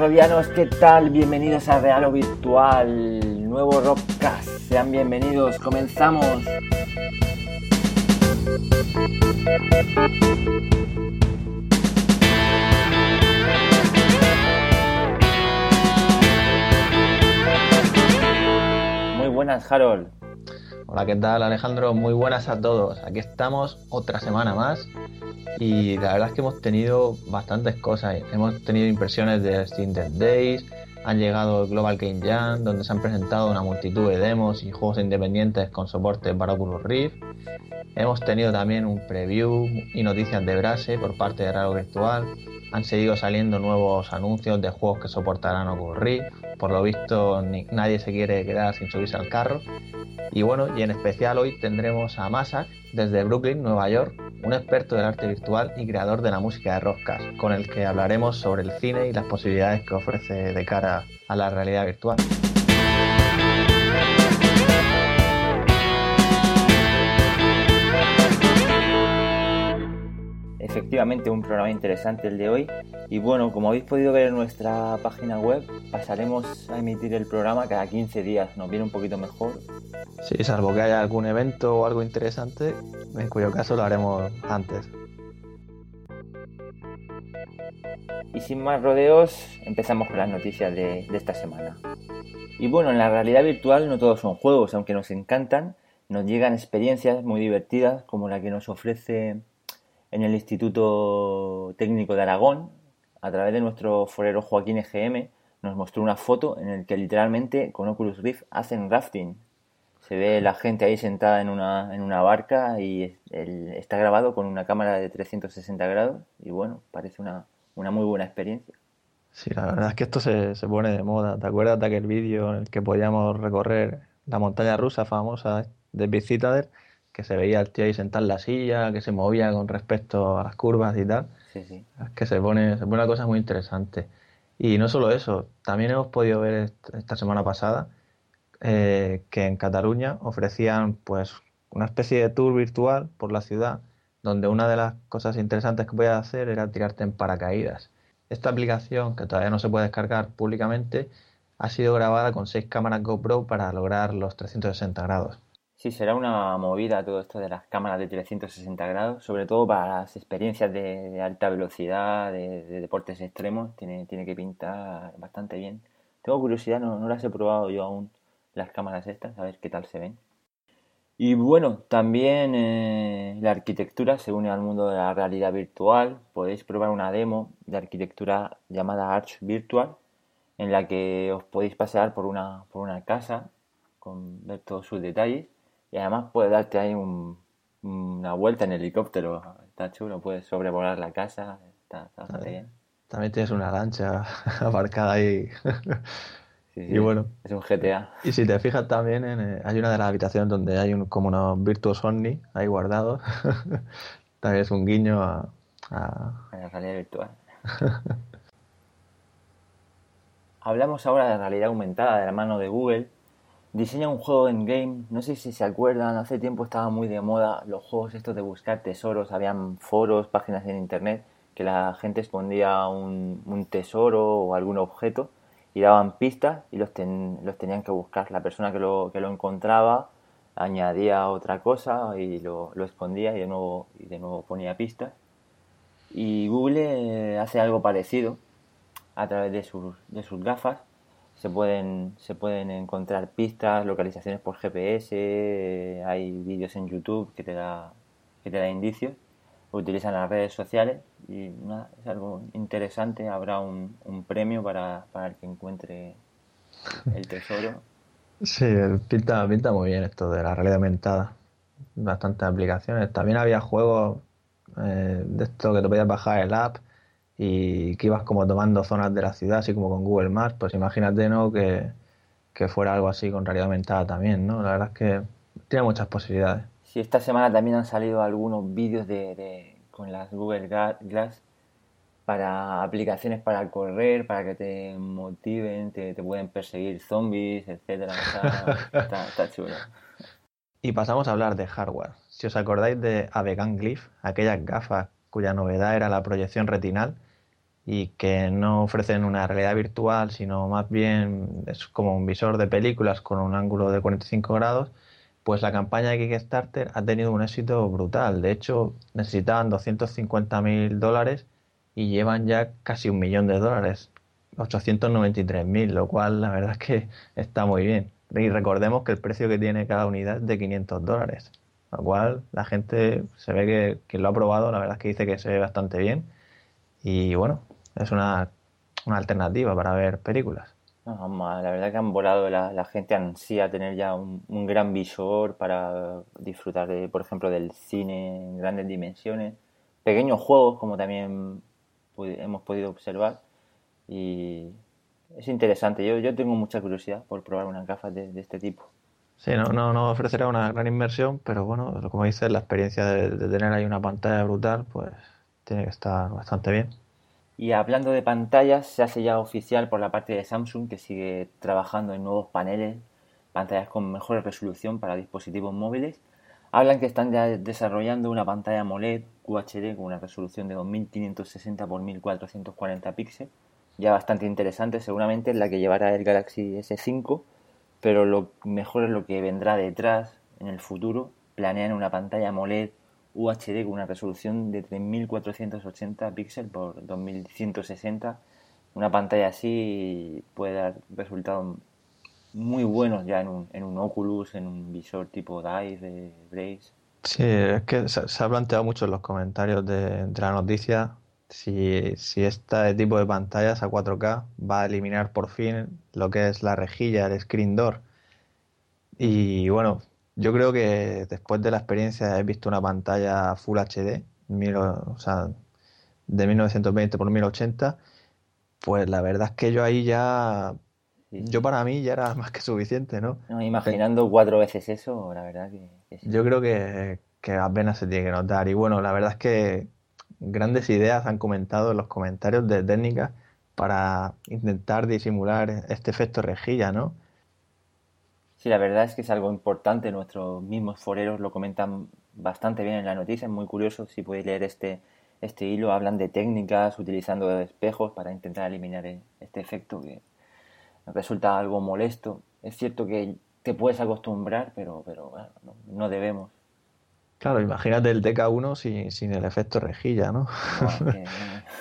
Hola Robianos, ¿qué tal? Bienvenidos a Real o Virtual, nuevo Rockcast. Sean bienvenidos, comenzamos. Muy buenas, Harold. Hola, ¿qué tal Alejandro? Muy buenas a todos. Aquí estamos otra semana más y la verdad es que hemos tenido bastantes cosas. Hemos tenido impresiones de Steam Days, han llegado Global Game Jam, donde se han presentado una multitud de demos y juegos independientes con soporte para Oculus Rift. Hemos tenido también un preview y noticias de Brase por parte de Raro Virtual. Han seguido saliendo nuevos anuncios de juegos que soportarán Oculus Rift. Por lo visto, nadie se quiere quedar sin subirse al carro. Y bueno, y en especial hoy tendremos a Masak desde Brooklyn, Nueva York, un experto del arte virtual y creador de la música de Rockcast, con el que hablaremos sobre el cine y las posibilidades que ofrece de cara a la realidad virtual. Efectivamente, un programa interesante el de hoy. Y bueno, como habéis podido ver en nuestra página web, pasaremos a emitir el programa cada 15 días. Nos viene un poquito mejor. Sí, salvo que haya algún evento o algo interesante, en cuyo caso lo haremos antes. Y sin más rodeos, empezamos con las noticias de, de esta semana. Y bueno, en la realidad virtual no todos son juegos, aunque nos encantan, nos llegan experiencias muy divertidas como la que nos ofrece en el Instituto Técnico de Aragón, a través de nuestro forero Joaquín EGM, nos mostró una foto en la que literalmente con Oculus Rift hacen rafting. Se ve la gente ahí sentada en una, en una barca y está grabado con una cámara de 360 grados y bueno, parece una, una muy buena experiencia. Sí, la verdad es que esto se, se pone de moda. ¿Te acuerdas de aquel vídeo en el que podíamos recorrer la montaña rusa famosa de Big que se veía el tío ahí sentado en la silla, que se movía con respecto a las curvas y tal. Sí, sí. Es que se pone, se pone una cosa muy interesante. Y no solo eso, también hemos podido ver esta semana pasada eh, que en Cataluña ofrecían pues una especie de tour virtual por la ciudad, donde una de las cosas interesantes que podías hacer era tirarte en paracaídas. Esta aplicación, que todavía no se puede descargar públicamente, ha sido grabada con seis cámaras GoPro para lograr los 360 grados. Sí, será una movida todo esto de las cámaras de 360 grados, sobre todo para las experiencias de, alta velocidad, de, deportes extremos, tiene, tiene que pintar bastante bien. Tengo curiosidad, no, no las he probado yo aún, las cámaras estas, a ver qué tal se ven. Y bueno, también eh, la arquitectura se une al mundo de la realidad virtual. Podéis probar una demo de arquitectura llamada Arch Virtual, en la que os podéis pasear por una, por una casa con ver todos sus detalles y además puede darte ahí una vuelta en helicóptero. Está chulo, puedes sobrevolar la casa. Está, bastante bien. También tienes una lancha aparcada ahí. y bueno. Es un GTA. Y si te fijas también, en, eh, hay una de las habitaciones donde hay un, como unos Virtuos Omni ahí guardados. también es un guiño a, a... a la realidad virtual. Hablamos ahora de realidad aumentada de la mano de Google diseña un juego en game, no sé si se acuerdan, hace tiempo estaba muy de moda los juegos estos de buscar tesoros, habían foros, páginas en internet que la gente escondía un, tesoro o algún objeto y daban pistas y los, los tenían que buscar. La persona que lo, que lo encontraba añadía otra cosa y lo, escondía y de, nuevo, y de nuevo ponía pistas. Y Google hace algo parecido a través de sus, de sus gafas se pueden, se pueden encontrar pistas, localizaciones por GPS, hay vídeos en YouTube que te da, que te da indicios, utilizan las redes sociales y es algo interesante, habrá un, un premio para, para, el que encuentre el tesoro. Sí, pinta, pinta muy bien esto de la realidad aumentada. Bastantes aplicaciones. También había juegos eh, de esto que te podías bajar el app y que ibas como tomando zonas de la ciudad, así como con Google Maps, pues imagínate, ¿no? Que, fuera algo así con realidad aumentada también, ¿no? La verdad es que tiene muchas posibilidades. Sí, esta semana también han salido algunos vídeos de, con las Google Glass para aplicaciones para correr, para que te motiven, te, pueden perseguir zombies, etcétera. Está, está, chulo. Y pasamos a hablar de hardware. Si os acordáis de Avegan Glyph, aquellas gafas cuya novedad era la proyección retinal, y que no ofrecen una realidad virtual, sino más bien es como un visor de películas con un ángulo de 45 grados, pues la campaña de Kickstarter ha tenido un éxito brutal. De hecho, necesitaban 250.000 dólares y llevan ya casi un millón de dólares, 893.000, lo cual la verdad es que está muy bien. Y recordemos que el precio que tiene cada unidad es de 500 dólares, lo cual la gente se ve que quien lo ha probado, la verdad es que dice que se ve bastante bien. Y bueno, es una, una alternativa para ver películas. la verdad que han volado, la, la gente ansía tener ya un, gran visor para disfrutar, de, por ejemplo, del cine en grandes dimensiones, pequeños juegos como también hemos podido observar y es interesante. Yo, yo tengo mucha curiosidad por probar unas gafas de, este tipo. Sí, no, no, no, ofrecerá una gran inversión, pero bueno, como dices, la experiencia de, de tener ahí una pantalla brutal, pues tiene que estar bastante bien. Y hablando de pantallas, se hace ya oficial por la parte de Samsung que sigue trabajando en nuevos paneles, pantallas con mejor resolución para dispositivos móviles. Hablan que están ya desarrollando una pantalla AMOLED QHD con una resolución de 2560 x 1440 píxeles, ya bastante interesante, seguramente la que llevará el Galaxy S5, pero lo mejor es lo que vendrá detrás en el futuro. Planean una pantalla AMOLED UHD con una resolución de 3480 píxeles por 2160. Una pantalla así puede dar resultados muy buenos ya en un, en un Oculus, en un visor tipo DIVE, de Brace. Sí, es que se, ha planteado mucho en los comentarios de, la noticia si, si este tipo de pantallas a 4K va a eliminar por fin lo que es la rejilla, el screen door. Y bueno, yo creo que después de la experiencia he visto una pantalla Full HD, o sea, de 1920 por 1080, pues la verdad es que yo ahí ya, yo para mí ya era más que suficiente, ¿no? imaginando cuatro veces eso, la verdad que... Yo creo que, que apenas se tiene que notar. Y bueno, la verdad es que grandes ideas han comentado en los comentarios de técnicas para intentar disimular este efecto rejilla, ¿no? Sí, la verdad es que es algo importante. Nuestros mismos foreros lo comentan bastante bien en la noticia. Es muy curioso si podéis leer este, este hilo. Hablan de técnicas utilizando espejos para intentar eliminar e, este efecto que resulta algo molesto. Es cierto que te puedes acostumbrar, pero, pero no debemos. Claro, imagínate el TK1 sin, sin el efecto rejilla, ¿no?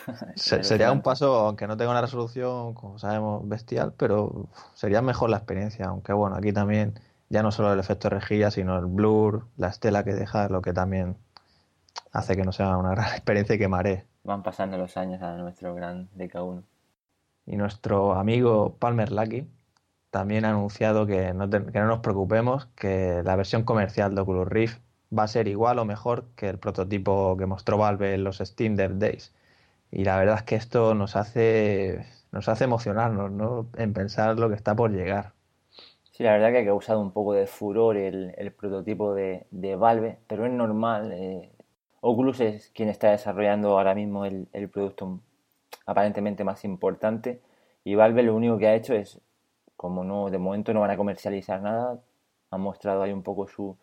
sería un paso, aunque no tenga una resolución, como sabemos, bestial, pero sería mejor la experiencia. Aunque bueno, aquí también ya no solo el efecto rejilla, sino el blur, la estela que deja, lo que también hace que no sea una gran experiencia y que maree. Van pasando los años a nuestro gran DK1. Y nuestro amigo Palmer Lucky también ha anunciado que no, que no nos preocupemos, que la versión comercial de Oculus Rift va a ser igual o mejor que el prototipo que mostró Valve en los Steam Dev Days. Y la verdad es que esto nos hace, nos hace emocionarnos ¿no? en pensar lo que está por llegar. Sí, la verdad que ha causado un poco de furor el, el prototipo de, de, Valve, pero es normal. Eh, Oculus es quien está desarrollando ahora mismo el, el producto aparentemente más importante y Valve lo único que ha hecho es, como no de momento no van a comercializar nada, ha mostrado ahí un poco su,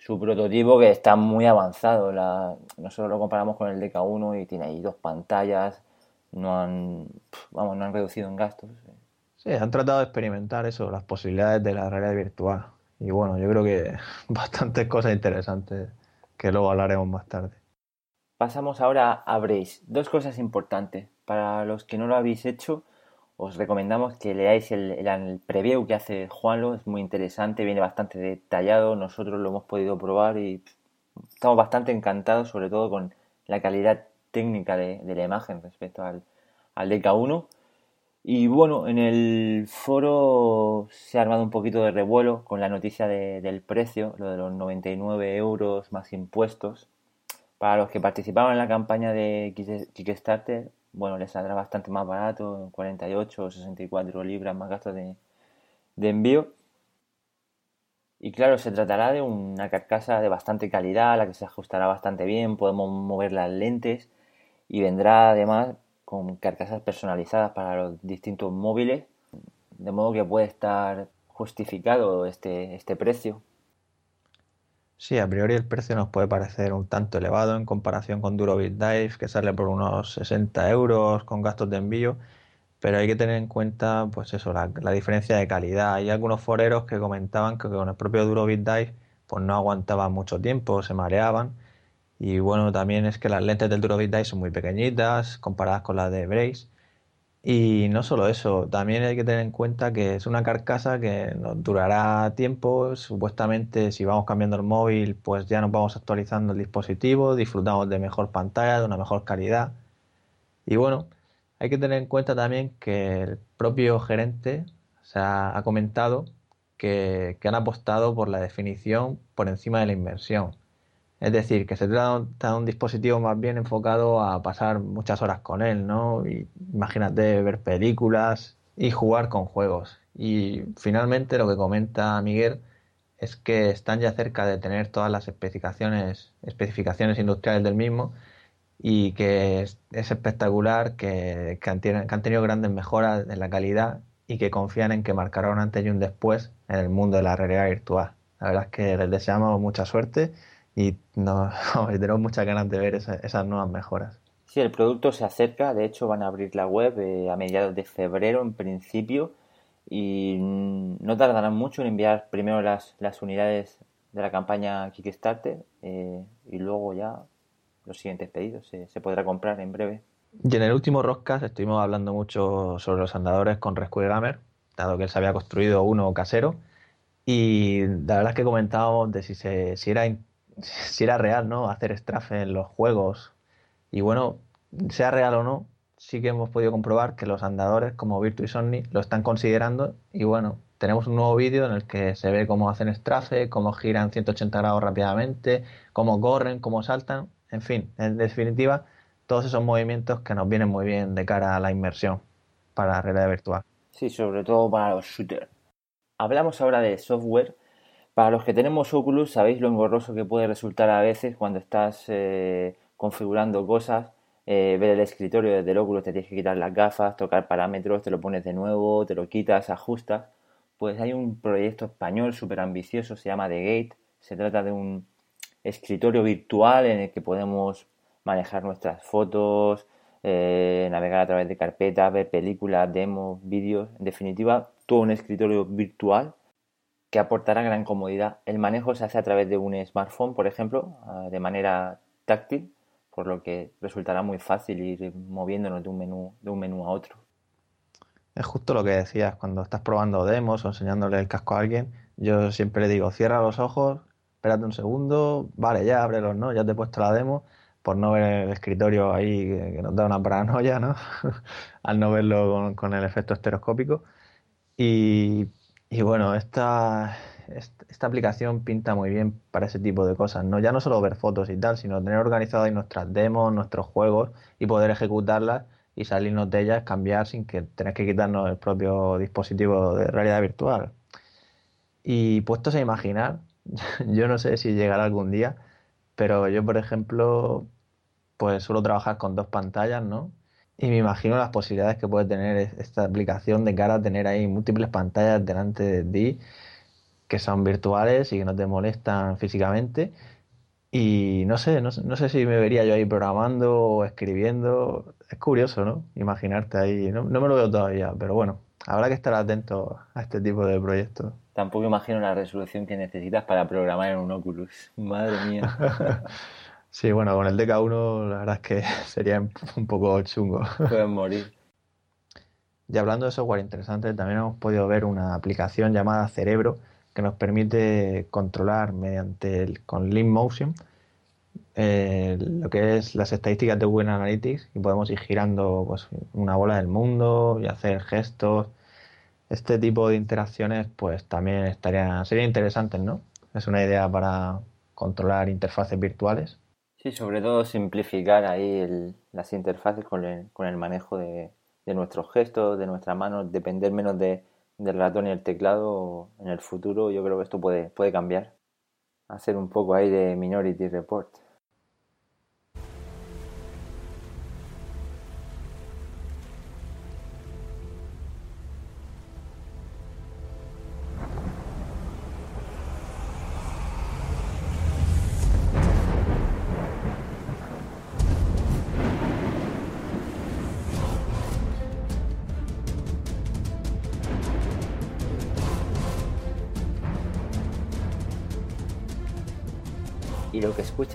su prototipo que está muy avanzado. La, nosotros lo comparamos con el DK1 y tiene ahí dos pantallas, no han, vamos, no han reducido en gastos. Sí, han tratado de experimentar eso, las posibilidades de la realidad virtual. Y bueno, yo creo que bastantes cosas interesantes que luego hablaremos más tarde. Pasamos ahora a Brace. Dos cosas importantes. Para los que no lo habéis hecho, os recomendamos que leáis el, preview que hace Juanlo, es muy interesante, viene bastante detallado, nosotros lo hemos podido probar y estamos bastante encantados, sobre todo con la calidad técnica de, la imagen respecto al, al DK1. Y bueno, en el foro se ha armado un poquito de revuelo con la noticia del precio, lo de los 99 euros más impuestos. Para los que participaron en la campaña de Kickstarter, bueno, le saldrá bastante más barato, 48 o 64 libras más gastos de, envío. Y claro, se tratará de una carcasa de bastante calidad, la que se ajustará bastante bien, podemos mover las lentes y vendrá además con carcasas personalizadas para los distintos móviles, de modo que puede estar justificado este, este precio. Sí, a priori el precio nos puede parecer un tanto elevado en comparación con Duro Dive, que sale por unos 60 euros con gastos de envío, pero hay que tener en cuenta, pues eso, la, diferencia de calidad. Hay algunos foreros que comentaban que con el propio Duro Dive, pues no aguantaban mucho tiempo, se mareaban. Y bueno, también es que las lentes del Duro Dive son muy pequeñitas comparadas con las de Brace y no solo eso, también hay que tener en cuenta que es una carcasa que nos durará tiempo. Supuestamente, si vamos cambiando el móvil, pues ya nos vamos actualizando el dispositivo, disfrutamos de mejor pantalla, de una mejor calidad. Y bueno, hay que tener en cuenta también que el propio gerente se ha, comentado que han apostado por la definición por encima de la inversión. Es decir, que se trata de un dispositivo más bien enfocado a pasar muchas horas con él, ¿no? Y imagínate ver películas y jugar con juegos. Y finalmente lo que comenta Miguel es que están ya cerca de tener todas las especificaciones, especificaciones industriales del mismo y que es, espectacular, que, han, que, han, tenido grandes mejoras en la calidad y que confían en que marcará un antes y un después en el mundo de la realidad virtual. La verdad es que les deseamos mucha suerte y no, tenemos muchas ganas de ver esas nuevas mejoras. Sí, el producto se acerca, de hecho van a abrir la web eh, a mediados de febrero en principio y no tardarán mucho en enviar primero las, las unidades de la campaña Kickstarter eh, y luego ya los siguientes pedidos se, podrá comprar en breve. Y en el último Rockcast estuvimos hablando mucho sobre los andadores con Rescue Gamer, dado que él se había construido uno casero y la verdad es que comentábamos de si, se, si era si era real, ¿no? Hacer strafe en los juegos. Y bueno, sea real o no, sí que hemos podido comprobar que los andadores como Virtu y Sony lo están considerando. Y bueno, tenemos un nuevo vídeo en el que se ve cómo hacen strafe, cómo giran 180 grados rápidamente, cómo corren, cómo saltan. En fin, en definitiva, todos esos movimientos que nos vienen muy bien de cara a la inmersión para la realidad virtual. Sí, sobre todo para los shooters. Hablamos ahora de software para los que tenemos Oculus, sabéis lo engorroso que puede resultar a veces cuando estás eh, configurando cosas, eh, ver el escritorio desde el Oculus, te tienes que quitar las gafas, tocar parámetros, te lo pones de nuevo, te lo quitas, ajustas. Pues hay un proyecto español súper ambicioso, se llama The Gate. Se trata de un escritorio virtual en el que podemos manejar nuestras fotos, eh, navegar a través de carpetas, ver películas, demos, vídeos, en definitiva, todo un escritorio virtual que aportará gran comodidad. El manejo se hace a través de un smartphone, por ejemplo, ah, de manera táctil, por lo que resultará muy fácil ir moviéndonos de un menú, a otro. Es justo lo que decías, cuando estás probando demos o enseñándole el casco a alguien, yo siempre le digo, cierra los ojos, espérate un segundo, vale, ya ábrelos, ¿no? Ya te he puesto la demo, por no ver el escritorio ahí que, nos da una paranoia, ¿no? Al no verlo con, con el efecto estereoscópico. Y y bueno, esta, esta aplicación pinta muy bien para ese tipo de cosas, ¿no? Ya no solo ver fotos y tal, sino tener organizadas nuestras demos, nuestros juegos y poder ejecutarlas y salirnos de ellas, cambiar sin que tenés que quitarnos el propio dispositivo de realidad virtual. Y puestos a imaginar, yo no sé si llegará algún día, pero yo, por ejemplo, pues suelo trabajar con dos pantallas, ¿no? Y me imagino las posibilidades que puede tener esta aplicación de cara a tener ahí múltiples pantallas delante de ti que son virtuales y que no te molestan físicamente. Y no sé, no, sé si me vería yo ahí programando o escribiendo. Es curioso, ¿no? Imaginarte ahí. No, no me lo veo todavía, pero bueno, habrá que estar atento a este tipo de proyectos. Tampoco imagino la resolución que necesitas para programar en un Oculus. Madre mía. Sí, bueno, con el DK1 la verdad es que sería un poco chungo. Pueden morir. Y hablando de software interesante, también hemos podido ver una aplicación llamada Cerebro que nos permite controlar mediante el, con Lean Motion eh, lo que es las estadísticas de Google Analytics y podemos ir girando pues, una bola del mundo y hacer gestos. Este tipo de interacciones pues también estaría, serían interesantes, ¿no? Es una idea para controlar interfaces virtuales. Sí, sobre todo simplificar ahí las interfaces con el, con el manejo de, nuestros gestos, de nuestras manos, depender menos de, del ratón y el teclado en el futuro. Yo creo que esto puede, puede cambiar. Hacer un poco ahí de Minority Report.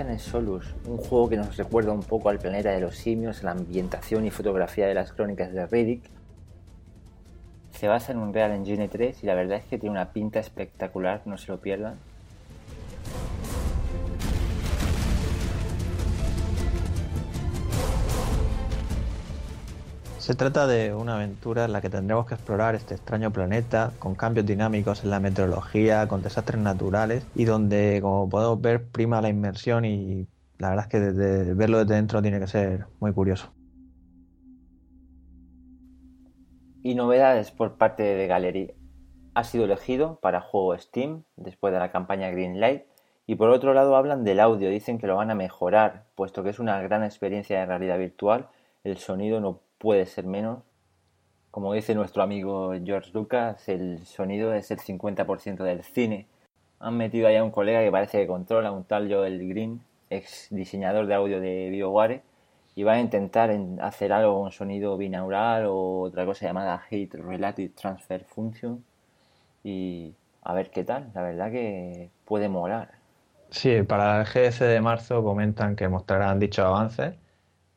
Es Solus, un juego que nos recuerda un poco al planeta de los simios, la ambientación y fotografía de las crónicas de Riddick. Se basa en un Real Engine 3 y la verdad es que tiene una pinta espectacular, no se lo pierdan. Se trata de una aventura en la que tendremos que explorar este extraño planeta con cambios dinámicos en la meteorología, con desastres naturales y donde, como podemos ver, prima la inmersión y la verdad es que desde verlo desde dentro tiene que ser muy curioso. Y novedades por parte de Gallery. Ha sido elegido para juego Steam después de la campaña Greenlight y por otro lado hablan del audio, dicen que lo van a mejorar, puesto que es una gran experiencia de realidad virtual, el sonido no puede ser menos. Como dice nuestro amigo George Lucas, el sonido es el 50% del cine. Han metido ahí a un colega que parece que controla, un tal Joel Green, ex diseñador de audio de BioWare, y va a intentar hacer algo con sonido binaural o otra cosa llamada Heat Relative Transfer Function. Y a ver qué tal, la verdad que puede molar. Sí, para el GS de marzo comentan que mostrarán dichos avances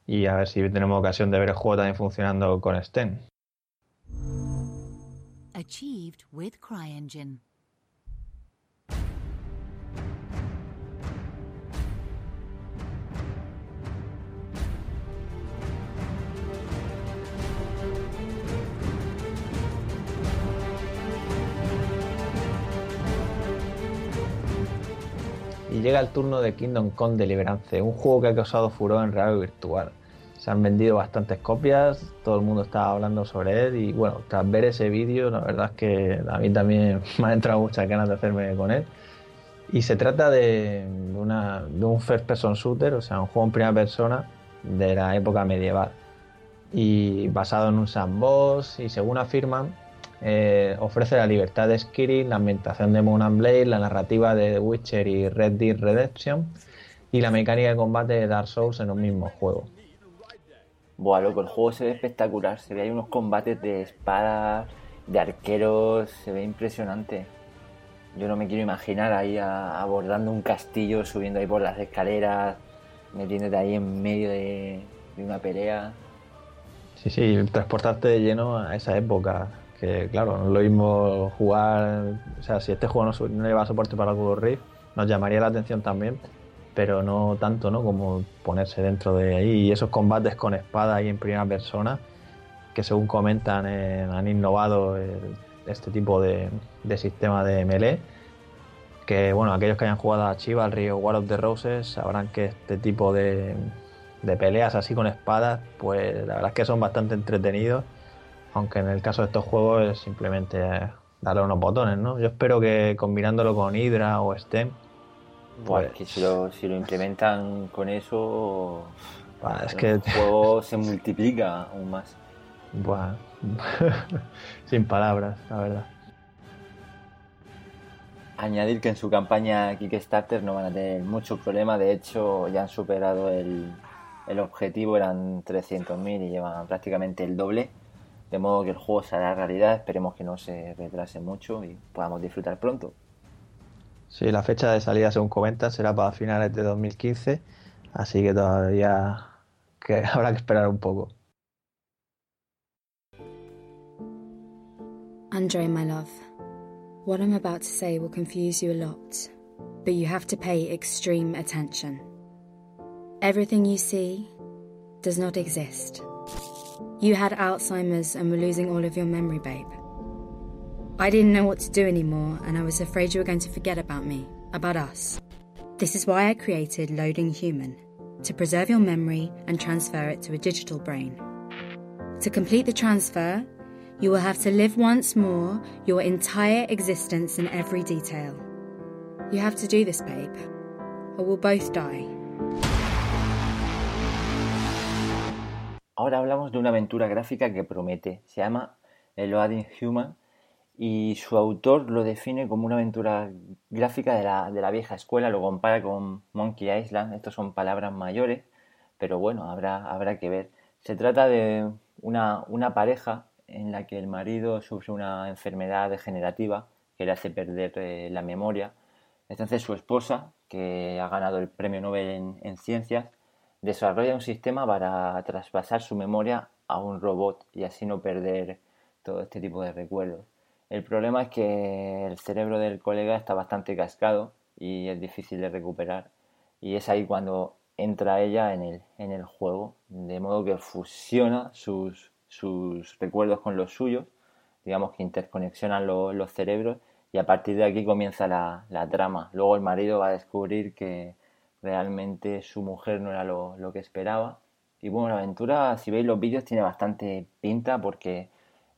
y a ver si tenemos ocasión de ver el juego también funcionando con STEM. Achieved with CryEngine. Y llega el turno de Kingdom Come Deliverance, un juego que ha causado furor en realidad virtual. Se han vendido bastantes copias, todo el mundo estaba hablando sobre él y bueno, tras ver ese vídeo, la verdad es que a mí también me han entrado muchas ganas de hacerme con él. Y se trata de, una, de un first person shooter, o sea, un juego en primera persona de la época medieval. Y basado en un sandbox y según afirman, eh, ofrece la libertad de Skyrim, la ambientación de Moon and Blade, la narrativa de The Witcher y Red Dead Redemption y la mecánica de combate de Dark Souls en un mismo juego. Buah, loco, el juego se ve espectacular. Se ve hay unos combates de espadas, de arqueros, se ve impresionante. Yo no me quiero imaginar ahí abordando un castillo, subiendo ahí por las escaleras, metiéndote ahí en medio de, una pelea. Sí, sí, transportarte de lleno a esa época. Que claro, no es lo mismo jugar. O sea, si este juego no, no lleva soporte para el Google Rift, nos llamaría la atención también pero no tanto ¿no? como ponerse dentro de ahí. Y esos combates con espada ahí en primera persona, que según comentan eh, han innovado este tipo de, sistema de melee. Que bueno, aquellos que hayan jugado a Chivalry o War of the Roses sabrán que este tipo de, peleas así con espadas, pues la verdad es que son bastante entretenidos. Aunque en el caso de estos juegos es simplemente darle unos botones, ¿no? Yo espero que combinándolo con Hydra o STEM pues, que si lo, si lo implementan con eso, es que el juego se multiplica aún más. Bueno, sin palabras, la verdad. Añadir que en su campaña Kickstarter no van a tener mucho problema, de hecho ya han superado el, el objetivo, eran 300.000 y llevan prácticamente el doble, de modo que el juego será realidad, esperemos que no se retrase mucho y podamos disfrutar pronto. Sí, la fecha de salida, según comentan, será para finales de 2015, así que todavía que habrá que esperar un poco. Andre, my love, what I'm about to say will confuse you a lot, but you have to pay extreme attention. Everything you see does not exist. You had Alzheimer's and were losing all of your memory, babe. I didn't know what to do anymore, and I was afraid you were going to forget about me, about us. This is why I created Loading Human to preserve your memory and transfer it to a digital brain. To complete the transfer, you will have to live once more your entire existence in every detail. You have to do this, babe, or we'll both die. Ahora hablamos de una aventura gráfica que promete. Se llama Loading Human y su autor lo define como una aventura gráfica de la, de la vieja escuela, lo compara con Monkey Island, estas son palabras mayores, pero bueno, habrá, habrá que ver. Se trata de una, una pareja en la que el marido sufre una enfermedad degenerativa que le hace perder eh, la memoria Entonces su esposa, que ha ganado el premio Nobel en, ciencias, desarrolla un sistema para traspasar su memoria a un robot y así no perder todo este tipo de recuerdos. El problema es que el cerebro del colega está bastante cascado y es difícil de recuperar. Y es ahí cuando entra ella en el, en el juego, de modo que fusiona sus, sus recuerdos con los suyos, digamos que interconexionan los cerebros y a partir de aquí comienza la, trama. Luego el marido va a descubrir que realmente su mujer no era lo, que esperaba. Y bueno, la aventura, si veis los vídeos, tiene bastante pinta porque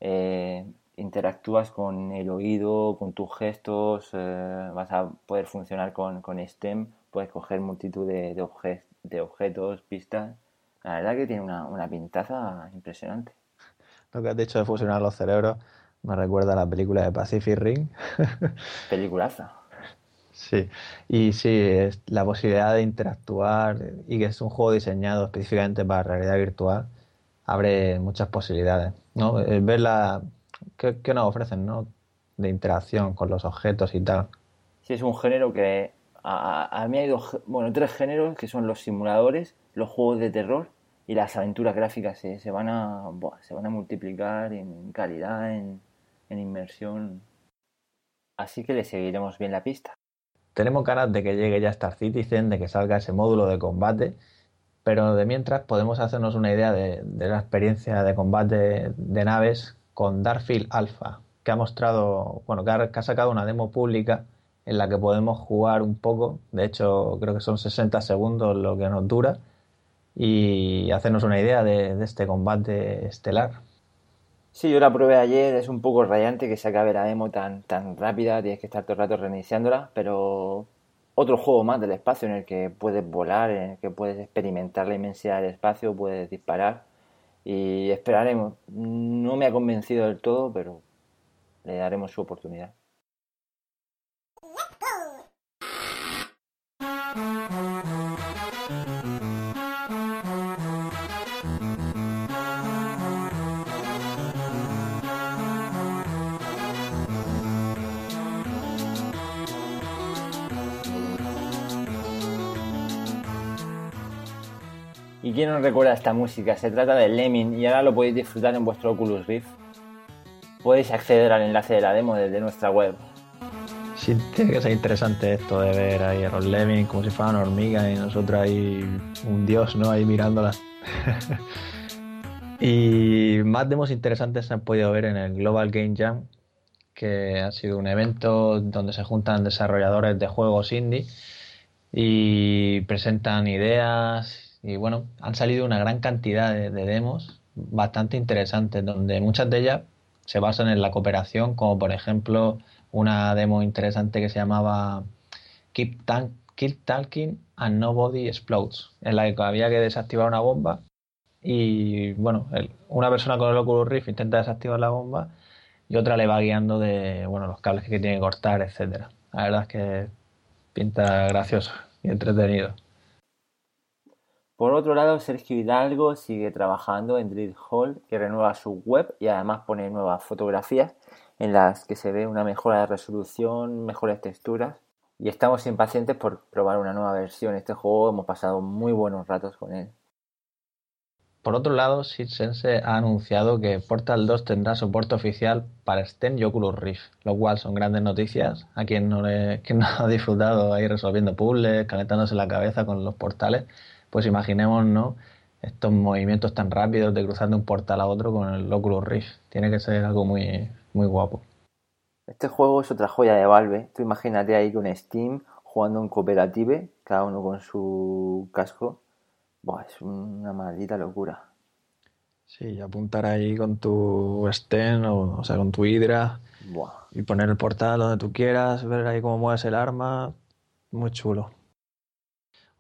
eh, interactúas con el oído, con tus gestos, eh, vas a poder funcionar con, con STEM, puedes coger multitud de, de, objetos, pistas. La verdad que tiene una, una pintaza impresionante. Lo que has dicho de fusionar los cerebros me recuerda a la película de Pacific Ring. Peliculaza. Sí, y sí, es la posibilidad de interactuar y que es un juego diseñado específicamente para realidad virtual abre muchas posibilidades, ¿no? Ver la... ¿Qué, nos ofrecen, no? De interacción con los objetos y tal. Sí, es un género que a, mí hay dos, bueno, tres géneros que son los simuladores, los juegos de terror y las aventuras gráficas. Se, van, a, se van a multiplicar en calidad, en, en inmersión. Así que le seguiremos bien la pista. Tenemos ganas de que llegue ya Star Citizen, de que salga ese módulo de combate, pero de mientras podemos hacernos una idea de, la experiencia de combate de naves con Darfield Alpha, que ha mostrado, bueno, que ha, sacado una demo pública en la que podemos jugar un poco, de hecho creo que son 60 segundos lo que nos dura, y hacernos una idea de este combate estelar. Sí, yo la probé ayer, es un poco rayante que se acabe la demo tan, tan rápida, tienes que estar todo el rato reiniciándola, pero otro juego más del espacio en el que puedes volar, en el que puedes experimentar la inmensidad del espacio, puedes disparar y esperaremos. No me ha convencido del todo, pero le daremos su oportunidad. Quién no recuerda esta música? Se trata de Lemming y ahora lo podéis disfrutar en vuestro Oculus Rift. Podéis acceder al enlace de la demo desde nuestra web. Sí, tiene que ser interesante esto de ver ahí a los Lemming como si fueran hormigas y nosotros ahí un dios, ¿no? Ahí mirándolas. y más demos interesantes se han podido ver en el Global Game Jam, que ha sido un evento donde se juntan desarrolladores de juegos indie y presentan ideas y bueno, han salido una gran cantidad de, demos bastante interesantes, donde muchas de ellas se basan en la cooperación, como por ejemplo una demo interesante que se llamaba Keep, Talking and Nobody Explodes, en la que había que desactivar una bomba y bueno, una persona con el Oculus Rift intenta desactivar la bomba y otra le va guiando de bueno los cables que tiene que cortar, etcétera. La verdad es que pinta gracioso y entretenido. Por otro lado, Sergio Hidalgo sigue trabajando en Drill Hall, que renueva su web y además pone nuevas fotografías en las que se ve una mejora de resolución, mejores texturas. Y estamos impacientes por probar una nueva versión. Este juego hemos pasado muy buenos ratos con él. Por otro lado, SidSense ha anunciado que Portal 2 tendrá soporte oficial para STEM y Oculus Rift, lo cual son grandes noticias a quien no, le, quien no ha disfrutado ahí resolviendo puzzles, calentándose la cabeza con los portales pues imaginemos, ¿no? Estos movimientos tan rápidos de cruzar de un portal a otro con el Oculus Rift. Tiene que ser algo muy, muy guapo. Este juego es otra joya de Valve. Tú imagínate ahí con Steam jugando en cooperative, cada uno con su casco. Buah, es una maldita locura. Sí, apuntar ahí con tu Sten o, o sea, con tu Hydra y poner el portal donde tú quieras, ver ahí cómo mueves el arma. Muy chulo.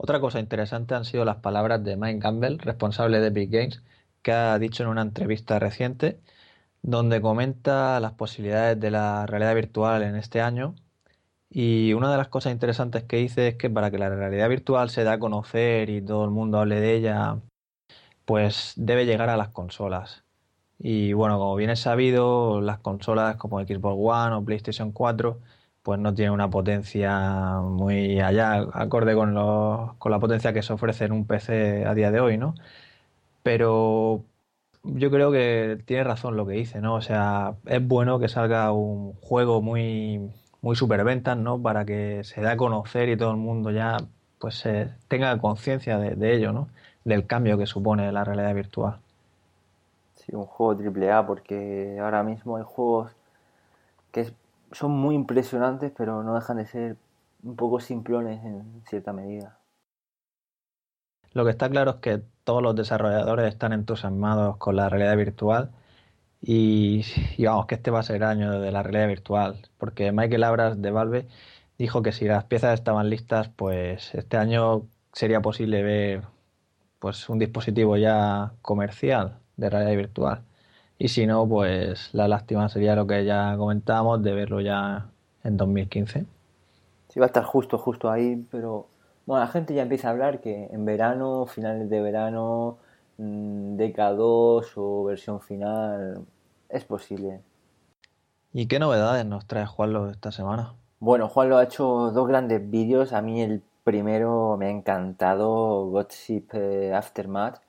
Otra cosa interesante han sido las palabras de Mike Campbell, responsable de Epic Games, que ha dicho en una entrevista reciente, donde comenta las posibilidades de la realidad virtual en este año. Y una de las cosas interesantes que dice es que para que la realidad virtual se dé a conocer y todo el mundo hable de ella, pues debe llegar a las consolas. Y bueno, como bien es sabido, las consolas como Xbox One o PlayStation 4 pues no tiene una potencia muy allá, acorde con, con la potencia que se ofrece en un PC a día de hoy, ¿no? Pero yo creo que tiene razón lo que dice, ¿no? O sea, es bueno que salga un juego muy, muy superventas, ¿no? Para que se dé a conocer y todo el mundo ya pues tenga conciencia de, ello, ¿no? Del cambio que supone la realidad virtual. Sí, un juego triple A, porque ahora mismo hay juegos que son muy impresionantes, pero no dejan de ser un poco simplones en cierta medida. Lo que está claro es que todos los desarrolladores están entusiasmados con la realidad virtual y, vamos, que este va a ser el año de la realidad virtual, porque Michael Abras de Valve dijo que si las piezas estaban listas, pues este año sería posible ver pues un dispositivo ya comercial de realidad virtual. Y si no, pues la lástima sería lo que ya comentábamos de verlo ya en 2015. Sí, va a estar justo, justo ahí, pero bueno, la gente ya empieza a hablar que en verano, finales de verano, mm, DK2 o versión final, es posible. ¿Y qué novedades nos trae Juanlo esta semana? Bueno, Juanlo ha hecho dos grandes vídeos. A mí el primero me ha encantado, Godship eh, Aftermath.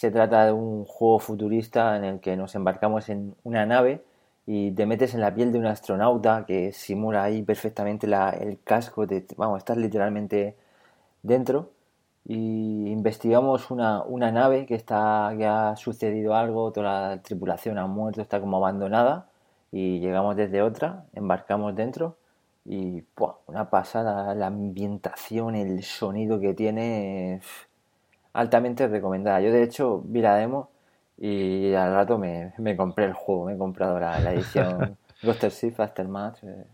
Se trata de un juego futurista en el que nos embarcamos en una nave y te metes en la piel de un astronauta que simula ahí perfectamente el casco. De, vamos, estás literalmente dentro y investigamos una, una nave que está que ha sucedido algo, toda la tripulación ha muerto, está como abandonada y llegamos desde otra, embarcamos dentro y una pasada la ambientación, el sonido que tiene altamente recomendada. Yo de hecho vi la demo y al rato me, me compré el juego, me he comprado la, la edición Ghost Shift Aftermath. Eh,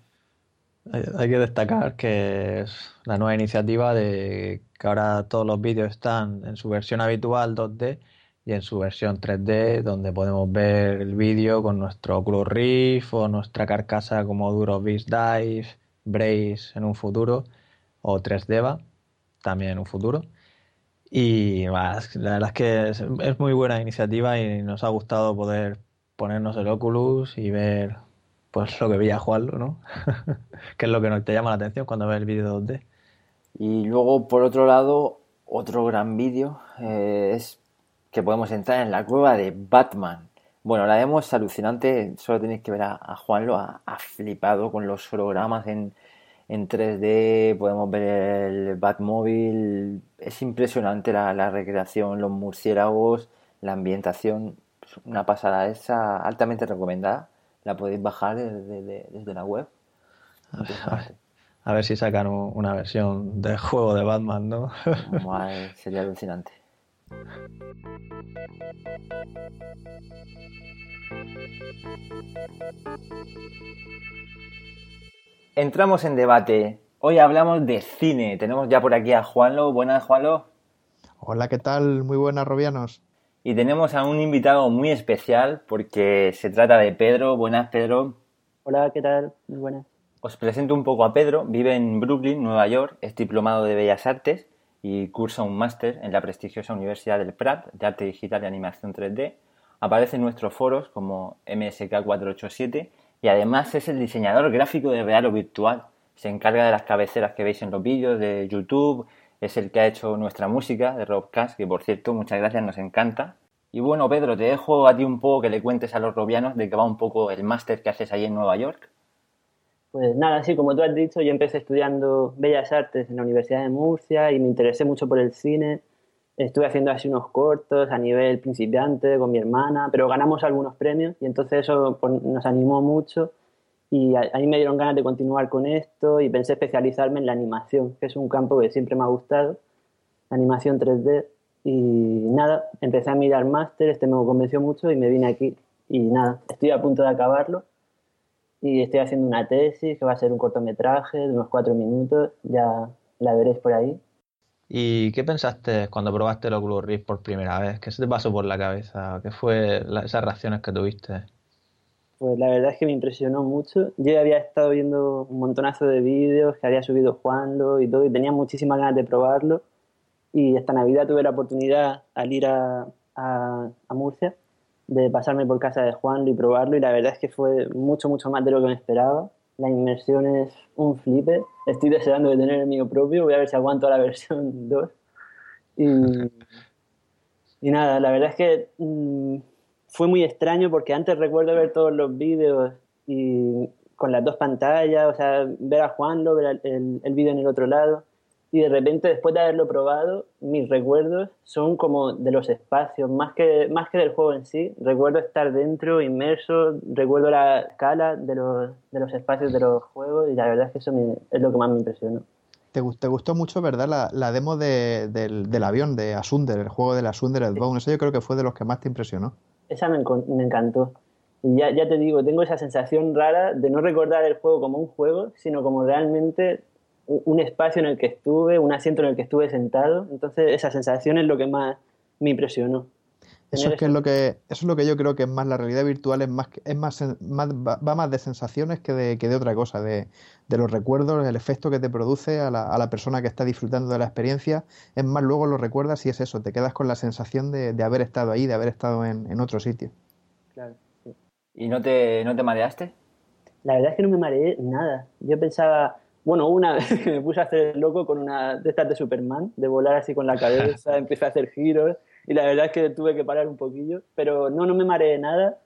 hay que destacar que es la nueva iniciativa de que ahora todos los vídeos están en su versión habitual 2D y en su versión 3D, donde podemos ver el vídeo con nuestro Oculus Rift o nuestra carcasa como Duro Beast Dive, Brace en un futuro, o 3Deva también en un futuro. Y más, la verdad es que es, muy buena iniciativa y nos ha gustado poder ponernos el Oculus y ver pues lo que veía Juanlo, ¿no? que es lo que te llama la atención cuando ves el vídeo 2D. Y luego, por otro lado, otro gran vídeo eh, es que podemos entrar en la cueva de Batman. Bueno, la demo es alucinante, solo tenéis que ver a, Juanlo, ha, flipado con los hologramas en, en 3D, podemos ver el Batmóvil, es impresionante la, la recreación, los murciélagos, la ambientación, una pasada esa, altamente recomendada la podéis bajar desde, la web. A ver, si sacan una versión de juego de Batman, ¿no? sería alucinante. Entramos en debate. Hoy hablamos de cine. Tenemos ya por aquí a Juanlo. Buenas, Juanlo. Hola, ¿qué tal? Muy buenas, Robianos. Y tenemos a un invitado muy especial porque se trata de Pedro. Buenas, Pedro. Hola, ¿qué tal? Muy buenas. Os presento un poco a Pedro. Vive en Brooklyn, Nueva York. Es diplomado de Bellas Artes y cursa un máster en la prestigiosa Universidad del Pratt de Arte Digital y Animación 3D. Aparece en nuestros foros como MSK487 y además es el diseñador gráfico de real o virtual. Se encarga de las cabeceras que veis en los vídeos de YouTube es el que ha hecho nuestra música de Rob Cash, que por cierto, muchas gracias, nos encanta. Y bueno, Pedro, te dejo a ti un poco que le cuentes a los robianos de qué va un poco el máster que haces ahí en Nueva York. Pues nada, sí, como tú has dicho, yo empecé estudiando Bellas Artes en la Universidad de Murcia y me interesé mucho por el cine. Estuve haciendo así unos cortos a nivel principiante con mi hermana, pero ganamos algunos premios y entonces eso pues, nos animó mucho y ahí me dieron ganas de continuar con esto y pensé especializarme en la animación, que es un campo que siempre me ha gustado, animación 3D. Y nada, empecé a mirar máster, este me convenció mucho y me vine aquí. Y nada, estoy a punto de acabarlo y estoy haciendo una tesis que va a ser un cortometraje de unos cuatro minutos, ya la veréis por ahí. ¿Y qué pensaste cuando probaste el Oculus Rift por primera vez? ¿Qué se te pasó por la cabeza? ¿Qué fue esas reacciones que tuviste? Pues la verdad es que me impresionó mucho. Yo había estado viendo un montonazo de vídeos que había subido Juanlo y todo, y tenía muchísimas ganas de probarlo. Y esta Navidad tuve la oportunidad al ir a, a, Murcia de pasarme por casa de Juanlo y probarlo, y la verdad es que fue mucho, mucho más de lo que me esperaba. La inmersión es un flipe. Estoy deseando de tener el mío propio, voy a ver si aguanto la versión 2. Y, y nada, la verdad es que mm, fue muy extraño porque antes recuerdo ver todos los vídeos y con las dos pantallas, o sea, ver a Juanlo, ver el, el vídeo en el otro lado y de repente después de haberlo probado, mis recuerdos son como de los espacios, más que, más que del juego en sí. Recuerdo estar dentro, inmerso, recuerdo la escala de los, de los espacios de los juegos y la verdad es que eso es lo que más me impresionó. ¿Te, te gustó mucho, verdad, la, la demo de, del, del, avión de Asunder, el juego de Asunder Bone? Eso yo creo que fue de los que más te impresionó. Esa me, me encantó. Y ya, ya te digo, tengo esa sensación rara de no recordar el juego como un juego, sino como realmente un espacio en el que estuve, un asiento en el que estuve sentado. Entonces, esa sensación es lo que más me impresionó. Eso es, que es lo que eso es lo que yo creo que es más la realidad virtual es más es más, va más de sensaciones que de, que de otra cosa de, de, los recuerdos el efecto que te produce a la, a la, persona que está disfrutando de la experiencia es más luego lo recuerdas y es eso te quedas con la sensación de, de haber estado ahí de haber estado en, en otro sitio claro sí. y no te no te mareaste la verdad es que no me mareé nada yo pensaba bueno, una me puse a hacer loco con una de estas de Superman, de volar así con la cabeza, empecé a hacer giros y la verdad es que tuve que parar un poquillo, pero no, no me mareé nada.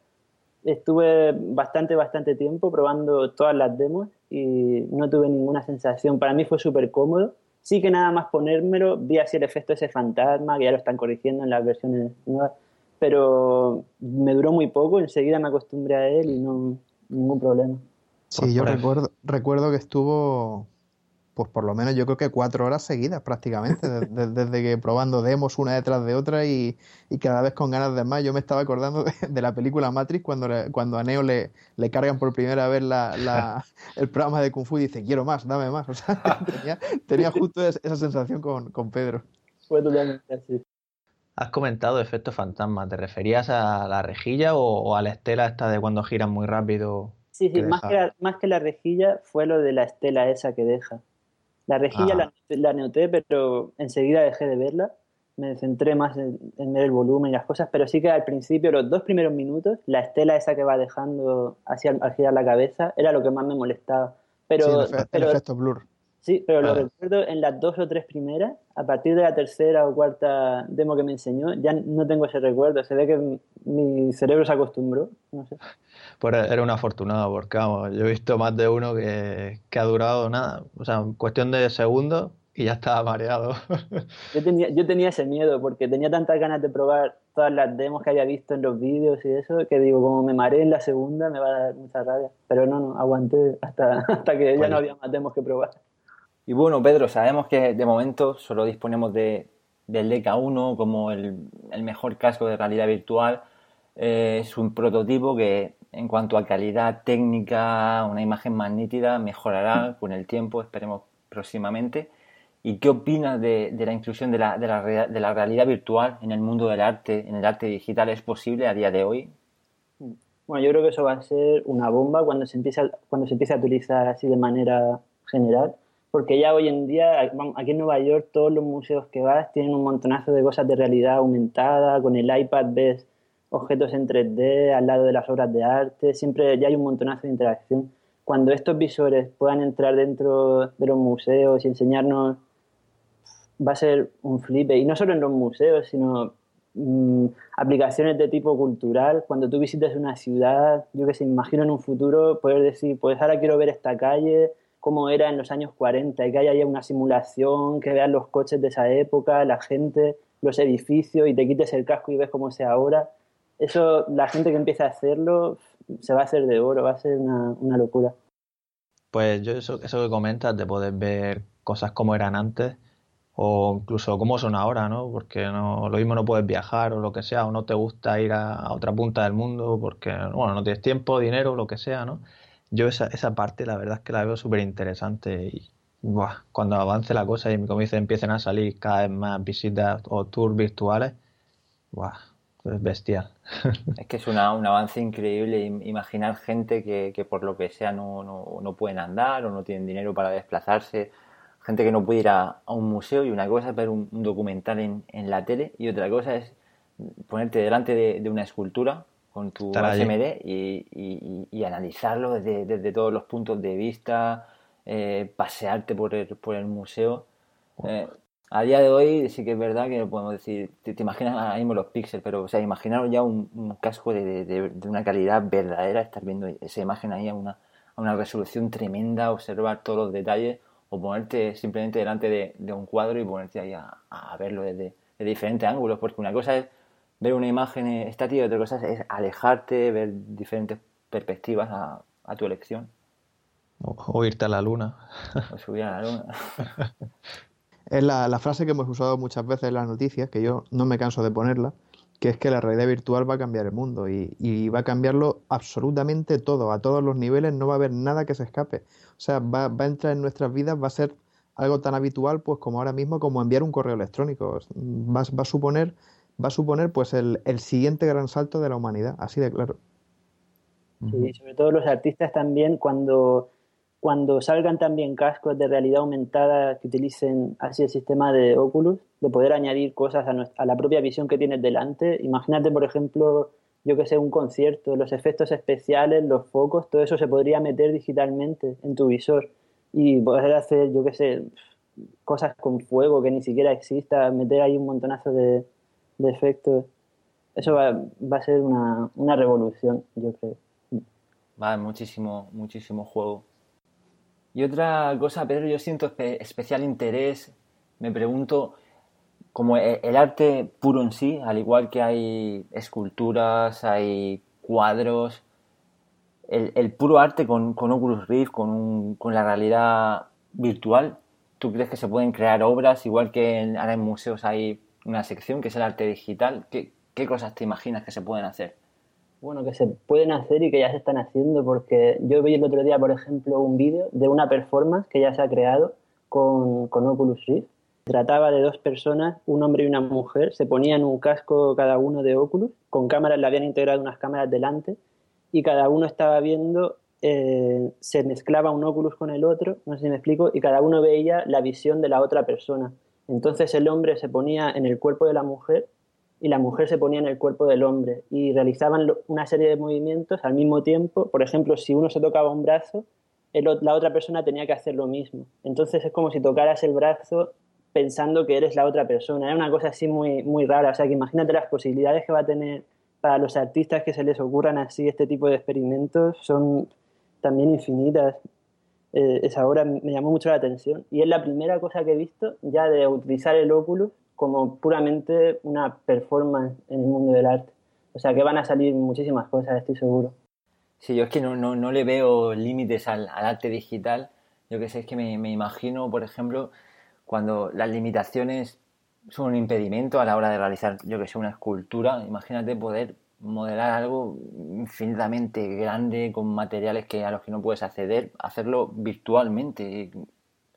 Estuve bastante, bastante tiempo probando todas las demos y no tuve ninguna sensación. Para mí fue súper cómodo. Sí que nada más ponérmelo, vi así el efecto ese fantasma, que ya lo están corrigiendo en las versiones nuevas, pero me duró muy poco, enseguida me acostumbré a él y no ningún problema. Sí, yo recuerdo, recuerdo que estuvo, pues por lo menos yo creo que cuatro horas seguidas prácticamente, desde, desde que probando demos una detrás de otra y, y, cada vez con ganas de más. Yo me estaba acordando de, de la película Matrix cuando, le, cuando a Neo le, le, cargan por primera vez la, la, el programa de Kung Fu y dice, quiero más, dame más. O sea, tenía, tenía justo esa sensación con, con Pedro. Fue totalmente así. Has comentado efecto fantasma, ¿te referías a la rejilla o, o a la estela esta de cuando giran muy rápido? Sí, sí, que más que, la, más que, la, rejilla fue lo de la estela esa que deja. La rejilla ah. la, la, noté, pero enseguida dejé de verla. Me centré más en, en, ver el volumen y las cosas, pero sí que al principio, los dos primeros minutos, la estela esa que va dejando así al, girar la cabeza era lo que más me molestaba. Pero, sí, el, efecto, pero, el efecto blur. Sí, pero lo recuerdo en las dos o tres primeras. A partir de la tercera o cuarta demo que me enseñó, ya no tengo ese recuerdo. Se ve que mi cerebro se acostumbró. No sé. Pues era un afortunado, porque vamos, yo he visto más de uno que, que ha durado nada, o sea, cuestión de segundos y ya estaba mareado. yo, tenía, yo tenía ese miedo porque tenía tantas ganas de probar todas las demos que había visto en los vídeos y eso, que digo, como me mareé en la segunda, me va a dar mucha rabia. Pero no, no, aguanté hasta, hasta que bueno. ya no había más demos que probar. Y bueno, Pedro, sabemos que de momento solo disponemos de, del DK1 como el, el, mejor casco de realidad virtual. Eh, es un prototipo que en cuanto a calidad técnica, una imagen más nítida, mejorará con el tiempo, esperemos próximamente. ¿Y qué opinas de, de la inclusión de la, de, la, de la realidad virtual en el mundo del arte, en el arte digital? ¿Es posible a día de hoy? Bueno, yo creo que eso va a ser una bomba cuando se empiece a, cuando se empiece a utilizar así de manera general porque ya hoy en día, aquí en Nueva York, todos los museos que vas tienen un montonazo de cosas de realidad aumentada, con el iPad ves objetos en 3D al lado de las obras de arte, siempre ya hay un montonazo de interacción. Cuando estos visores puedan entrar dentro de los museos y enseñarnos, va a ser un flipe. Y no solo en los museos, sino mmm, aplicaciones de tipo cultural. Cuando tú visites una ciudad, yo que sé, imagino en un futuro poder decir, pues ahora quiero ver esta calle, cómo era en los años 40 y que haya una simulación, que veas los coches de esa época, la gente, los edificios y te quites el casco y ves cómo es ahora. Eso, la gente que empieza a hacerlo se va a hacer de oro, va a ser una, locura. Pues yo eso, eso que comentas de poder ver cosas como eran antes o incluso cómo son ahora, ¿no? Porque no, lo mismo no puedes viajar o lo que sea, o no te gusta ir a, a otra punta del mundo porque, bueno, no tienes tiempo, dinero, lo que sea, ¿no? Yo esa, esa parte la verdad es que la veo súper interesante y buah, cuando avance la cosa y como dice empiecen a salir cada vez más visitas o tours virtuales, buah, es bestial. Es que es una, un avance increíble imaginar gente que, que por lo que sea no, no, no, pueden andar o no tienen dinero para desplazarse, gente que no puede ir a, a un museo y una cosa es ver un, un, documental en, en la tele y otra cosa es ponerte delante de, de una escultura con tu HMD y, analizarlo desde, todos los puntos de vista, eh, pasearte por el, por el museo. Eh, a día de hoy sí que es verdad que podemos decir, te, imaginas ahora mismo los píxeles, pero o sea, imaginaros ya un, casco de, una calidad verdadera, estar viendo esa imagen ahí a una, a una resolución tremenda, observar todos los detalles o ponerte simplemente delante de, un cuadro y ponerte ahí a, verlo desde, diferentes ángulos, porque una cosa es ver una imagen estática y otra cosa es alejarte, ver diferentes perspectivas a, tu elección. O, irte a la luna. O subir a la luna. Es la, frase que hemos usado muchas veces en las noticias, que yo no me canso de ponerla, que es que la realidad virtual va a cambiar el mundo y, va a cambiarlo absolutamente todo, a todos los niveles, no va a haber nada que se escape. O sea, va, a entrar en nuestras vidas, va a ser algo tan habitual pues como ahora mismo como enviar un correo electrónico. Va, a suponer, va a suponer pues el, el, siguiente gran salto de la humanidad, así de claro. Sí, sobre todo los artistas también cuando cuando salgan también cascos de realidad aumentada que utilicen así el sistema de Oculus, de poder añadir cosas a, la propia visión que tienes delante. Imagínate, por ejemplo, yo que sé, un concierto, los efectos especiales, los focos, todo eso se podría meter digitalmente en tu visor y poder hacer, yo que sé, cosas con fuego que ni siquiera exista, meter ahí un montonazo de, efectos. Eso va, a ser una, una revolución, yo creo. Va, muchísimo, muchísimo juego. Y otra cosa, Pedro, yo siento especial interés, me pregunto, como e, el arte puro en sí, al igual que hay esculturas, hay cuadros, el, puro arte con, con Oculus Rift, con, con la realidad virtual, ¿tú crees que se pueden crear obras, igual que en, ahora en museos hay una sección que es el arte digital? ¿Qué, ¿Qué cosas te imaginas que se pueden hacer? bueno, que se pueden hacer y que ya se están haciendo, porque yo vi el otro día, por ejemplo, un vídeo de una performance que ya se ha creado con, con Oculus Rift. Trataba de dos personas, un hombre y una mujer, se ponían un casco cada uno de Oculus, con cámaras, le habían integrado unas cámaras delante, y cada uno estaba viendo, eh, se mezclaba un Oculus con el otro, no sé si me explico, y cada uno veía la visión de la otra persona. Entonces el hombre se ponía en el cuerpo de la mujer y la mujer se ponía en el cuerpo del hombre y realizaban una serie de movimientos al mismo tiempo. Por ejemplo, si uno se tocaba un brazo, la otra persona tenía que hacer lo mismo. Entonces es como si tocaras el brazo pensando que eres la otra persona. Era una cosa así muy, muy rara. O sea, que imagínate las posibilidades que va a tener para los artistas que se les ocurran así este tipo de experimentos. Son también infinitas. Eh, esa obra me llamó mucho la atención. Y es la primera cosa que he visto ya de utilizar el óculo como puramente una performance en el mundo del arte. O sea que van a salir muchísimas cosas, estoy seguro. Sí, yo es que no, no, no le veo límites al, arte digital. Yo que sé, es que me, me, imagino, por ejemplo, cuando las limitaciones son un impedimento a la hora de realizar, yo que sé, una escultura. Imagínate poder modelar algo infinitamente grande con materiales que a los que no puedes acceder, hacerlo virtualmente.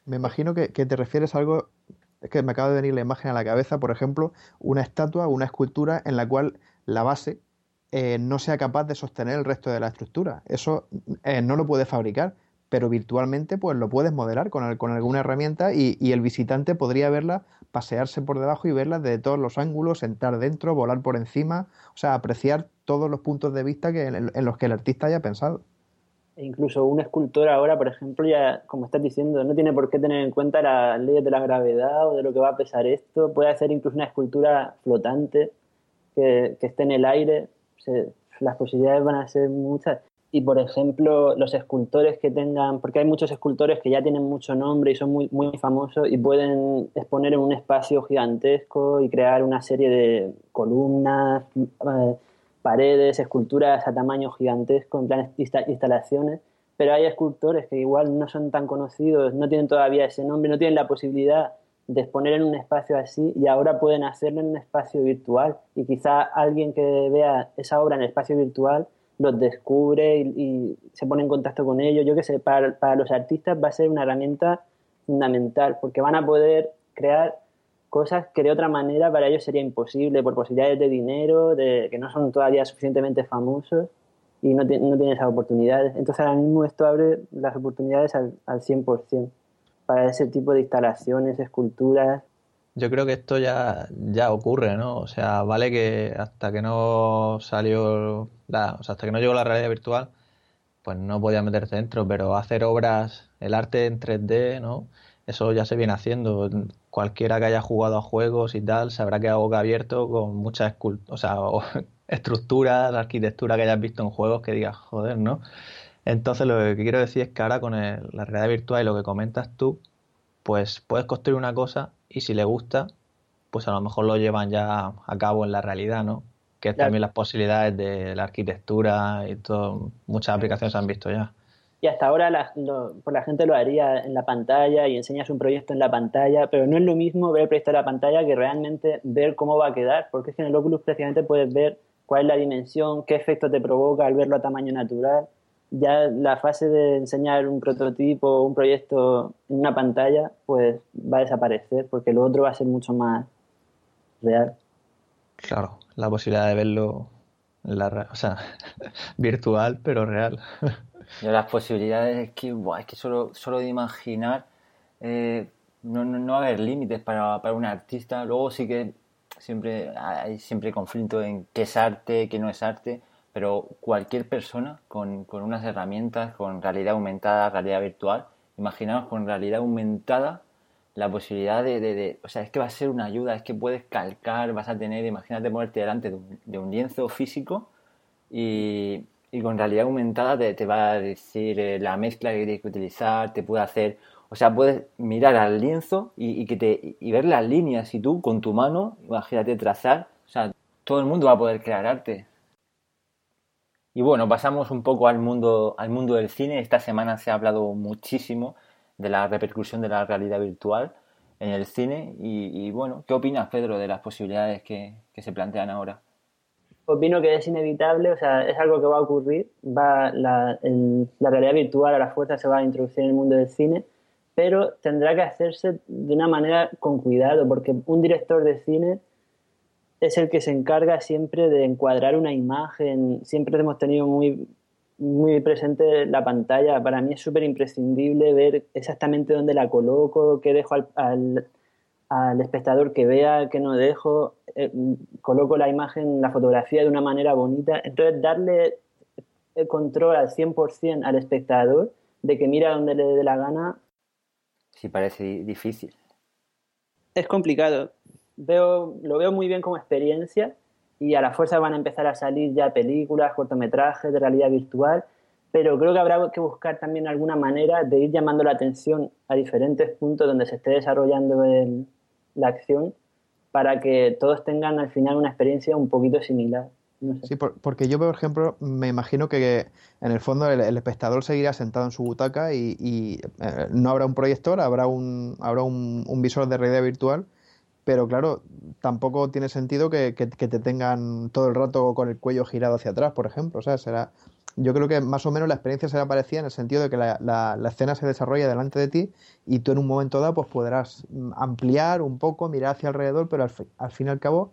Me imagino que, te refieres a algo es que me acaba de venir la imagen a la cabeza, por ejemplo, una estatua, una escultura en la cual la base eh, no sea capaz de sostener el resto de la estructura. Eso eh, no lo puedes fabricar, pero virtualmente pues lo puedes modelar con, con alguna herramienta y, el visitante podría verla, pasearse por debajo y verla de todos los ángulos, entrar dentro, volar por encima, o sea, apreciar todos los puntos de vista que, en los que el artista haya pensado. E incluso un escultor ahora, por ejemplo, ya, como estás diciendo, no tiene por qué tener en cuenta las leyes de la gravedad o de lo que va a pesar esto. Puede hacer incluso una escultura flotante que, esté en el aire. las posibilidades van a ser muchas. Y, por ejemplo, los escultores que tengan, porque hay muchos escultores que ya tienen mucho nombre y son muy, muy famosos y pueden exponer en un espacio gigantesco y crear una serie de columnas, eh, paredes, esculturas a tamaño gigantesco, en plan instalaciones, pero hay escultores que igual no son tan conocidos, no tienen todavía ese nombre, no tienen la posibilidad de exponer en un espacio así y ahora pueden hacerlo en un espacio virtual. Y quizá alguien que vea esa obra en el espacio virtual los descubre y, se pone en contacto con ellos. Yo qué sé, para, los artistas va a ser una herramienta fundamental porque van a poder crear cosas que de otra manera para ellos sería imposible por posibilidades de dinero, de que no son todavía suficientemente famosos y no, no tienen esas oportunidades. Entonces ahora mismo esto abre las oportunidades al, al 100% para ese tipo de instalaciones, esculturas. Yo creo que esto ya, ya ocurre, ¿no? O sea, vale que hasta que no salió la, o sea, hasta que no llegó la realidad virtual, pues no podía meterse dentro, pero hacer obras, el arte en 3D, ¿no? Eso ya se viene haciendo. Cualquiera que haya jugado a juegos y tal sabrá que a boca abierto con muchas o sea, estructuras, arquitectura que hayas visto en juegos que digas, joder, ¿no? Entonces lo que quiero decir es que ahora con la realidad virtual y lo que comentas tú, pues puedes construir una cosa y si le gusta, pues a lo mejor lo llevan ya a cabo en la realidad, ¿no? Que también las posibilidades de la arquitectura y todo, muchas aplicaciones se han visto ya. Y hasta ahora la, pues la gente lo haría en la pantalla y enseñas un proyecto en la pantalla, pero no es lo mismo ver el proyecto en la pantalla que realmente ver cómo va a quedar, porque es que en el Oculus precisamente puedes ver cuál es la dimensión, qué efecto te provoca al verlo a tamaño natural ya la fase de enseñar un prototipo, un proyecto en una pantalla, pues va a desaparecer, porque lo otro va a ser mucho más real. Claro, la posibilidad de verlo en la, o sea, virtual, pero real. las posibilidades es que, es que solo, solo de imaginar eh, no, no, no, va a haber límites para, para un artista. Luego sí que siempre hay siempre conflicto en qué es arte, qué no es arte pero cualquier persona con, con, unas herramientas, con realidad aumentada, realidad virtual, imaginaos con realidad aumentada la posibilidad de, de, o sea, es que va a ser una ayuda, es que puedes calcar, vas a tener, imagínate ponerte delante de un, de un lienzo físico y, y, con realidad aumentada te, te va a decir eh, la mezcla que tienes que utilizar, te puede hacer, o sea, puedes mirar al lienzo y, y que te, y ver las líneas y tú con tu mano, imagínate trazar, o sea, todo el mundo va a poder crear arte, y bueno, pasamos un poco al mundo, al mundo del cine. Esta semana se ha hablado muchísimo de la repercusión de la realidad virtual en el cine. Y, bueno, ¿qué opinas, Pedro, de las posibilidades que, se plantean ahora? Opino que es inevitable, o sea, es algo que va a ocurrir. Va la, la realidad virtual a la fuerza se va a introducir en el mundo del cine, pero tendrá que hacerse de una manera con cuidado, porque un director de cine es el que se encarga siempre de encuadrar una imagen. Siempre hemos tenido muy, muy presente la pantalla. Para mí es súper imprescindible ver exactamente dónde la coloco, qué dejo al, al, espectador que vea, qué no dejo. Eh, coloco la imagen, la fotografía de una manera bonita. Entonces, darle el control al 100% al espectador de que mira donde le dé la gana. Sí, parece difícil. Es complicado veo, lo veo muy bien como experiencia y a la fuerza van a empezar a salir ya películas, cortometrajes de realidad virtual, pero creo que habrá que buscar también alguna manera de ir llamando la atención a diferentes puntos donde se esté desarrollando la acción para que todos tengan al final una experiencia un poquito similar. Sí, porque yo, por ejemplo, me imagino que en el fondo el, espectador seguirá sentado en su butaca y, eh, no habrá un proyector, habrá un, habrá un visor de realidad virtual pero claro, tampoco tiene sentido que, que, te tengan todo el rato con el cuello girado hacia atrás, por ejemplo. O sea, será, yo creo que más o menos la experiencia será parecida en el sentido de que la, la, escena se desarrolla delante de ti y tú en un momento dado pues podrás ampliar un poco, mirar hacia alrededor, pero al, al fin y al cabo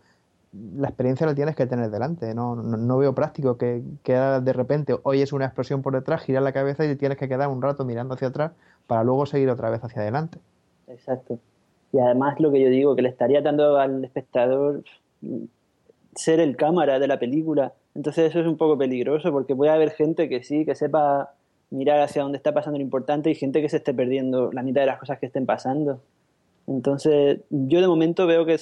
la experiencia la tienes que tener delante. No, no, veo práctico que, que, de repente oyes una explosión por detrás, giras la cabeza y tienes que quedar un rato mirando hacia atrás para luego seguir otra vez hacia adelante. Exacto. Y además lo que yo digo, que le estaría dando al espectador ser el cámara de la película. Entonces eso es un poco peligroso porque puede haber gente que sí, que sepa mirar hacia dónde está pasando lo importante y gente que se esté perdiendo la mitad de las cosas que estén pasando. Entonces yo de momento veo que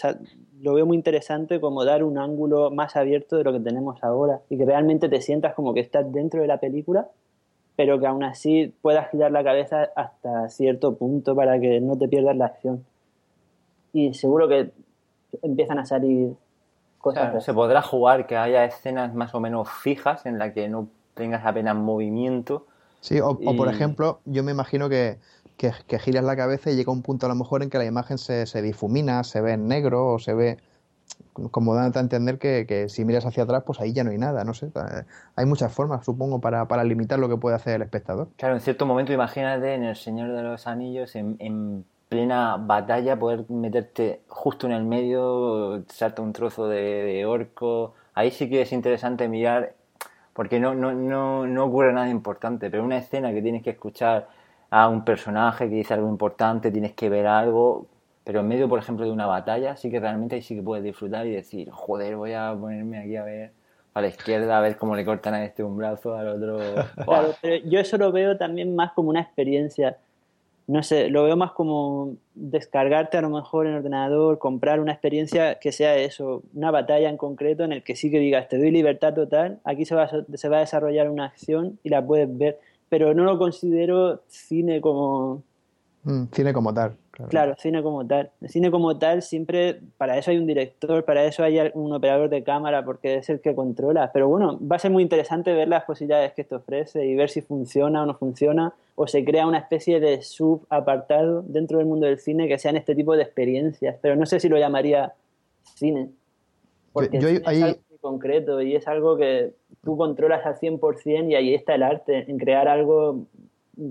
lo veo muy interesante como dar un ángulo más abierto de lo que tenemos ahora y que realmente te sientas como que estás dentro de la película pero que aún así puedas girar la cabeza hasta cierto punto para que no te pierdas la acción y seguro que empiezan a salir cosas. se podrá jugar que haya escenas más o menos fijas en las que no tengas apenas movimiento. Sí, o, por ejemplo, yo me imagino que, que, giras la cabeza y llega un punto a lo mejor en que la imagen se, se difumina, se ve en negro o se ve como dándote a entender que, que, si miras hacia atrás, pues ahí ya no hay nada, no sé. Hay muchas formas, supongo, para, para limitar lo que puede hacer el espectador. Claro, en cierto momento imagínate en El Señor de los Anillos, en, en plena batalla poder meterte justo en el medio, salta un trozo de, orco. Ahí sí que es interesante mirar, porque no, no, no, no ocurre nada importante, pero una escena que tienes que escuchar a un personaje que dice algo importante, tienes que ver algo, pero en medio, por ejemplo, de una batalla, sí que realmente ahí sí que puedes disfrutar y decir, joder, voy a ponerme aquí a ver a la izquierda, a ver cómo le cortan a este un brazo, al otro... Claro, pero yo eso lo veo también más como una experiencia no sé, lo veo más como descargarte a lo mejor en ordenador, comprar una experiencia que sea eso, una batalla en concreto en el que sí que digas, te doy libertad total, aquí se va a, se va a desarrollar una acción y la puedes ver, pero no lo considero cine como... Mm, cine como tal. Claro. cine como tal. El cine como tal siempre, para eso hay un director, para eso hay un operador de cámara, porque es el que controla. Pero bueno, va a ser muy interesante ver las posibilidades que esto ofrece y ver si funciona o no funciona, o se crea una especie de subapartado dentro del mundo del cine que sean este tipo de experiencias. Pero no sé si lo llamaría cine. Porque es algo muy concreto y es algo que tú controlas al 100% y ahí está el arte, en crear algo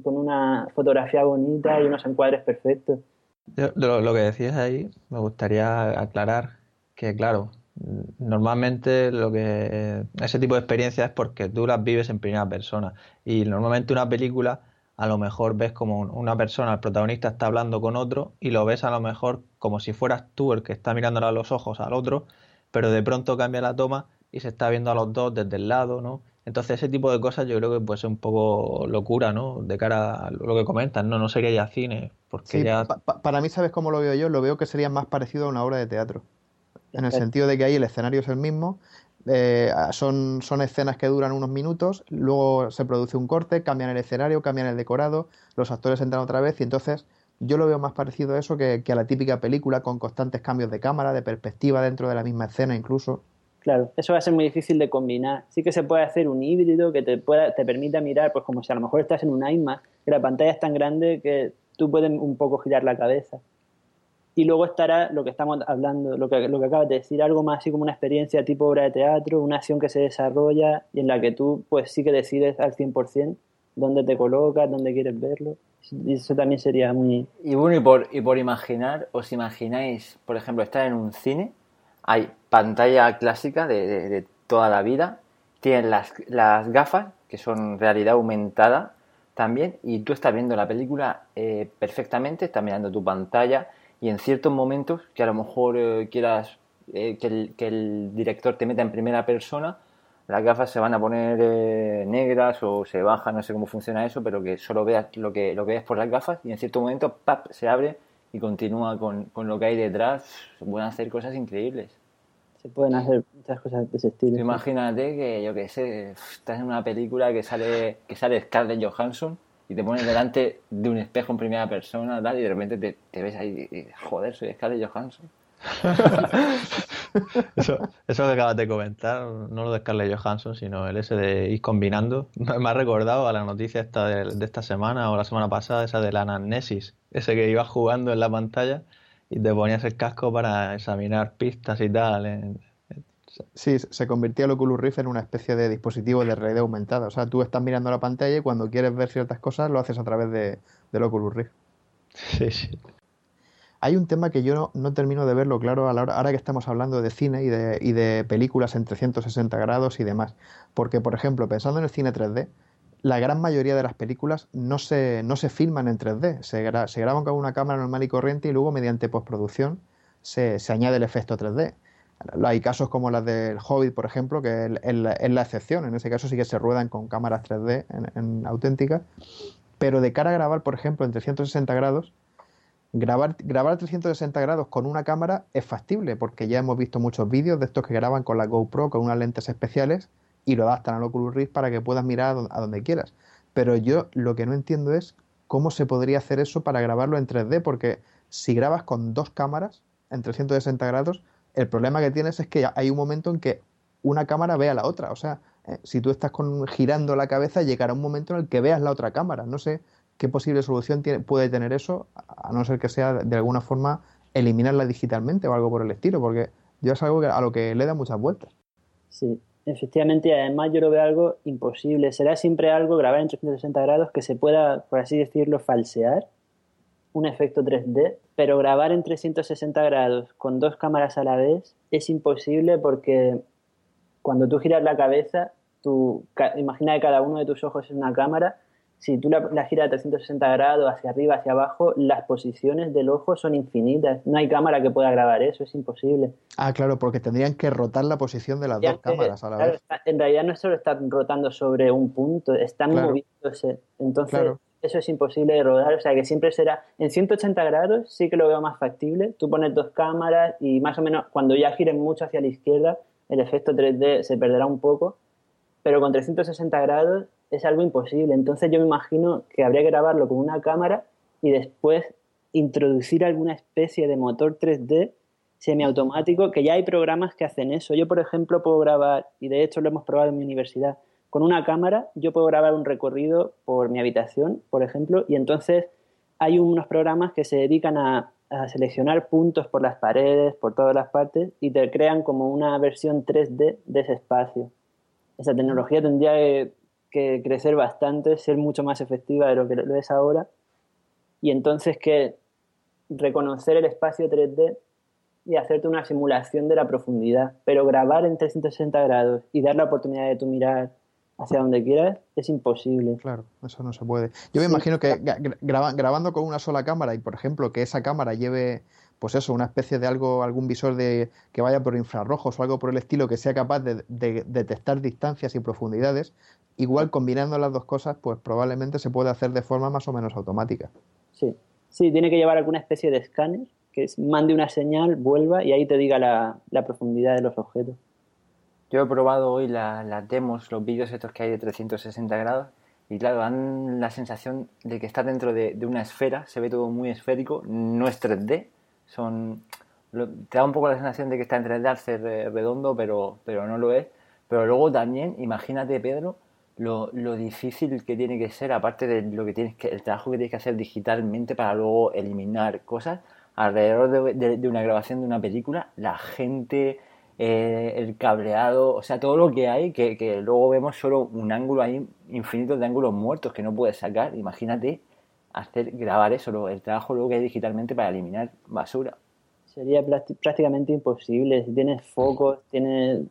con una fotografía bonita y unos encuadres perfectos lo, que decías ahí, me gustaría aclarar que, claro, normalmente lo que ese tipo de experiencias es porque tú las vives en primera persona y normalmente una película a lo mejor ves como una persona, el protagonista está hablando con otro y lo ves a lo mejor como si fueras tú el que está mirándole a los ojos al otro, pero de pronto cambia la toma y se está viendo a los dos desde el lado, ¿no? Entonces ese tipo de cosas yo creo que puede ser un poco locura, ¿no? De cara a lo que comentas, ¿no? No sería ya cine, porque ya... para mí, ¿sabes cómo lo veo yo? Lo veo que sería más parecido a una obra de teatro. En el sentido de que ahí el escenario es el mismo, eh, son, son escenas que duran unos minutos, luego se produce un corte, cambian el escenario, cambian el decorado, los actores entran otra vez y entonces yo lo veo más parecido a eso que, que a la típica película con constantes cambios de cámara, de perspectiva dentro de la misma escena incluso. Claro, eso va a ser muy difícil de combinar. Sí que se puede hacer un híbrido que te, pueda, te permita mirar, pues como si a lo mejor estás en un iMac, que la pantalla es tan grande que tú puedes un poco girar la cabeza. Y luego estará lo que estamos hablando, lo que, lo que acabas de decir, algo más así como una experiencia tipo obra de teatro, una acción que se desarrolla y en la que tú pues sí que decides al 100% dónde te colocas, dónde quieres verlo. Y eso también sería muy... Y bueno, y por, y por imaginar, ¿os imagináis, por ejemplo, estar en un cine hay pantalla clásica de, toda la vida, tienen las, las, gafas, que son realidad aumentada también, y tú estás viendo la película eh, perfectamente, estás mirando tu pantalla, y en ciertos momentos que a lo mejor eh, quieras eh, que, el, director te meta en primera persona, las gafas se van a poner negras o se bajan, no sé cómo funciona eso, pero que solo veas lo que, lo que ves por las gafas. Y en cierto momento ¡pap! se abre y continúa con, con lo que hay detrás. Se pueden hacer cosas increíbles se pueden hacer muchas cosas de ese estilo. Imagínate que, yo qué sé, estás en una película que sale, que sale Scarlett Johansson y te pones delante de un espejo en primera persona tal, y de repente te, te ves ahí y, joder, soy Scarlett Johansson. eso, eso que acabas de comentar, no lo de Scarlett Johansson, sino el ese de ir combinando, me ha recordado a la noticia esta de, de esta semana o la semana pasada, esa de la anamnesis, ese que iba jugando en la pantalla y te ponías el casco para examinar pistas y tal. Sí, se convirtió el Oculus Rift en una especie de dispositivo de realidad aumentada. O sea, tú estás mirando la pantalla y cuando quieres ver ciertas cosas lo haces a través de, del Oculus Rift. Sí, sí. Hay un tema que yo no, termino de verlo claro a la hora, ahora que estamos hablando de cine y de, y de películas en 360 grados y demás. Porque, por ejemplo, pensando en el cine 3D, la gran mayoría de las películas no se, no se filman en 3D, se, graban con una cámara normal y corriente y luego mediante postproducción se, se añade el efecto 3D. Hay casos como las del Hobbit, por ejemplo, que es, la, excepción. En ese caso sí que se ruedan con cámaras 3D en, en auténticas. Pero de cara a grabar, por ejemplo, en 360 grados, grabar, grabar 360 grados con una cámara es factible, porque ya hemos visto muchos vídeos de estos que graban con la GoPro, con unas lentes especiales, y lo adaptan al Oculus Rift para que puedas mirar a donde quieras. Pero yo lo que no entiendo es cómo se podría hacer eso para grabarlo en 3D, porque si grabas con dos cámaras en 360 grados, el problema que tienes es que hay un momento en que una cámara ve a la otra. O sea, eh, si tú estás con, girando la cabeza, llegará un momento en el que veas la otra cámara. No sé qué posible solución puede tener eso, a no ser que sea de alguna forma eliminarla digitalmente o algo por el estilo, porque yo es algo a lo que le da muchas vueltas. Sí, Efectivamente, además yo lo veo algo imposible. Será siempre algo grabar en 360 grados que se pueda, por así decirlo, falsear un efecto 3D, pero grabar en 360 grados con dos cámaras a la vez es imposible porque cuando tú giras la cabeza, tú, imagina que cada uno de tus ojos es una cámara si tú la, giras a 360 grados hacia arriba, hacia abajo, las posiciones del ojo son infinitas. No hay cámara que pueda grabar eso, es imposible. Ah, claro, porque tendrían que rotar la posición de las dos cámaras a la vez. en realidad no solo están rotando sobre un punto, están moviéndose. Entonces, eso es imposible de rodar. O sea, que siempre será en 180 grados, sí que lo veo más factible. Tú pones dos cámaras y más o menos cuando ya giren mucho hacia la izquierda, el efecto 3D se perderá un poco. Pero con 360 grados es algo imposible. Entonces yo me imagino que habría que grabarlo con una cámara y después introducir alguna especie de motor 3D semiautomático, que ya hay programas que hacen eso. Yo, por ejemplo, puedo grabar, y de hecho lo hemos probado en mi universidad, con una cámara yo puedo grabar un recorrido por mi habitación, por ejemplo, y entonces hay unos programas que se dedican a, seleccionar puntos por las paredes, por todas las partes, y te crean como una versión 3D de ese espacio. Esa tecnología tendría que que crecer bastante, ser mucho más efectiva de lo que lo es ahora. Y entonces que reconocer el espacio 3D y hacerte una simulación de la profundidad. Pero grabar en 360 grados y dar la oportunidad de tu mirar hacia donde quieras es imposible. Claro, eso no se puede. Yo me imagino que grabando con una sola cámara y, por ejemplo, que esa cámara lleve pues eso, una especie de algo, algún visor de que vaya por infrarrojos o algo por el estilo que sea capaz de, detectar distancias y profundidades, igual combinando las dos cosas, pues probablemente se puede hacer de forma más o menos automática. Sí, sí, tiene que llevar alguna especie de escáner que mande una señal, vuelva y ahí te diga la, profundidad de los objetos. Yo he probado hoy las demos, los vídeos estos que hay de 360 grados y claro, dan la sensación de que está dentro de, de, una esfera, se ve todo muy esférico, no es 3D, son te da un poco la sensación de que está entre el ser redondo, pero, pero no lo es. Pero luego también, imagínate, Pedro, lo, lo, difícil que tiene que ser, aparte de lo que tienes que, el trabajo que tienes que hacer digitalmente para luego eliminar cosas, alrededor de, una grabación de una película, la gente, eh, el cableado, o sea, todo lo que hay, que, que, luego vemos solo un ángulo ahí infinito de ángulos muertos que no puedes sacar. Imagínate hacer grabar eso, el trabajo luego que hay digitalmente para eliminar basura. Sería prácticamente imposible. Si tienes focos, tienes.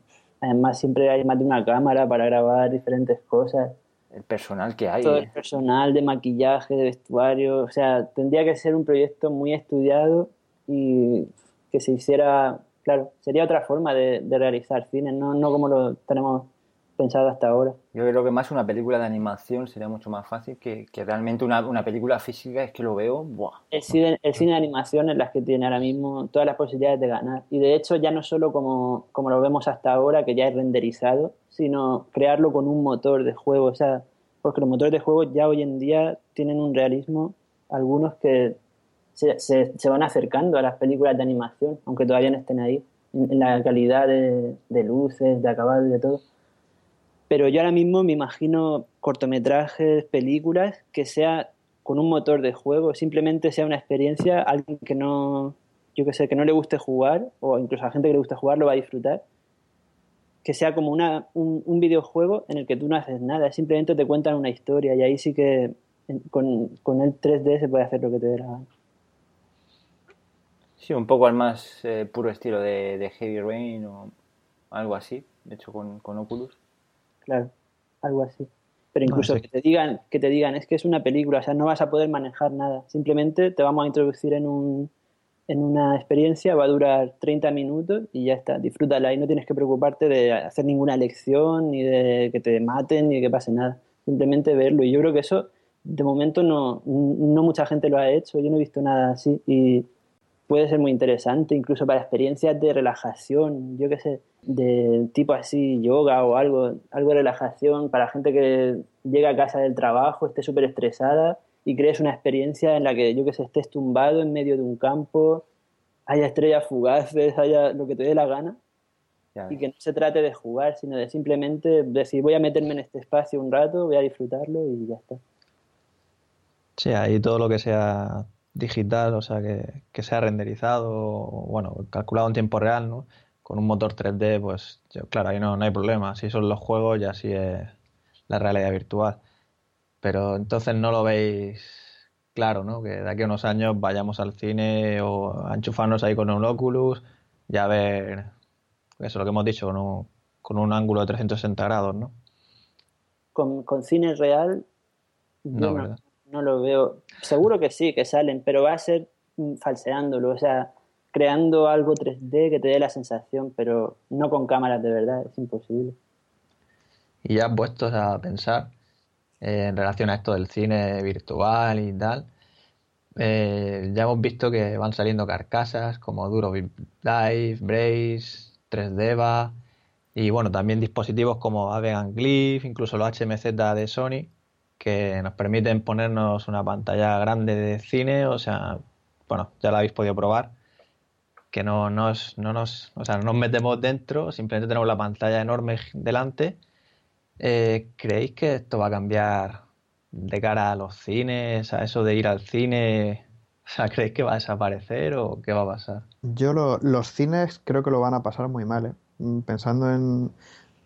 Además, siempre hay más de una cámara para grabar diferentes cosas. El personal que hay. Todo el ¿eh? personal de maquillaje, de vestuario. O sea, tendría que ser un proyecto muy estudiado y que se hiciera. Claro, sería otra forma de, de realizar cine, no, no como lo tenemos pensado hasta ahora. Yo creo que más una película de animación sería mucho más fácil que, que realmente una, una, película física, es que lo veo, ¡buah! El cine, el cine de animación es la que tiene ahora mismo todas las posibilidades de ganar. Y de hecho ya no solo como, como lo vemos hasta ahora, que ya es renderizado, sino crearlo con un motor de juego. O sea, porque los motores de juego ya hoy en día tienen un realismo, algunos que se, se, van acercando a las películas de animación, aunque todavía no estén ahí, en, la calidad de, de luces, de acabado y de todo pero yo ahora mismo me imagino cortometrajes, películas, que sea con un motor de juego, simplemente sea una experiencia, alguien que no, yo que sé, que no le guste jugar, o incluso a gente que le guste jugar lo va a disfrutar, que sea como una, un, videojuego en el que tú no haces nada, simplemente te cuentan una historia y ahí sí que con, con el 3D se puede hacer lo que te dé la gana. Sí, un poco al más eh, puro estilo de, Heavy Rain o algo así, de hecho con, con Oculus claro, algo así. Pero incluso que te digan, que te digan, es que es una película, o sea, no vas a poder manejar nada. Simplemente te vamos a introducir en un en una experiencia, va a durar 30 minutos y ya está, disfrútala y no tienes que preocuparte de hacer ninguna lección, ni de que te maten, ni de que pase nada. Simplemente verlo. Y yo creo que eso, de momento, no, no mucha gente lo ha hecho, yo no he visto nada así. Y puede ser muy interesante, incluso para experiencias de relajación, yo qué sé, de tipo así, yoga o algo, algo de relajación para gente que llega a casa del trabajo, esté súper estresada y crees una experiencia en la que, yo que sé, estés tumbado en medio de un campo, haya estrellas fugaces, haya lo que te dé la gana. Y que no se trate de jugar, sino de simplemente decir, voy a meterme en este espacio un rato, voy a disfrutarlo y ya está. Sí, ahí todo lo que sea digital, o sea, que, que sea renderizado, bueno, calculado en tiempo real, ¿no? Con un motor 3D, pues claro, ahí no, no hay problema. Si son los juegos, ya sí es la realidad virtual. Pero entonces no lo veis claro, ¿no? Que de aquí a unos años vayamos al cine o a enchufarnos ahí con un Oculus, ya ver, eso es lo que hemos dicho, con un, con un ángulo de 360 grados, ¿no? Con, con cine real No, ¿verdad? No lo veo. Seguro que sí, que salen, pero va a ser falseándolo, o sea, creando algo 3D que te dé la sensación, pero no con cámaras de verdad, es imposible. Y ya puestos a pensar eh, en relación a esto del cine virtual y tal, eh, ya hemos visto que van saliendo carcasas como Duro Brace, 3Deva y bueno, también dispositivos como Avegan Glyph, incluso los HMZ de Sony, que nos permiten ponernos una pantalla grande de cine, o sea, bueno, ya la habéis podido probar, que no nos, no nos, o sea, no nos metemos dentro, simplemente tenemos la pantalla enorme delante. Eh, ¿Creéis que esto va a cambiar de cara a los cines, a eso de ir al cine? O sea, ¿creéis que va a desaparecer o qué va a pasar? Yo los cines creo que lo van a pasar muy mal, ¿eh? Mm, pensando en,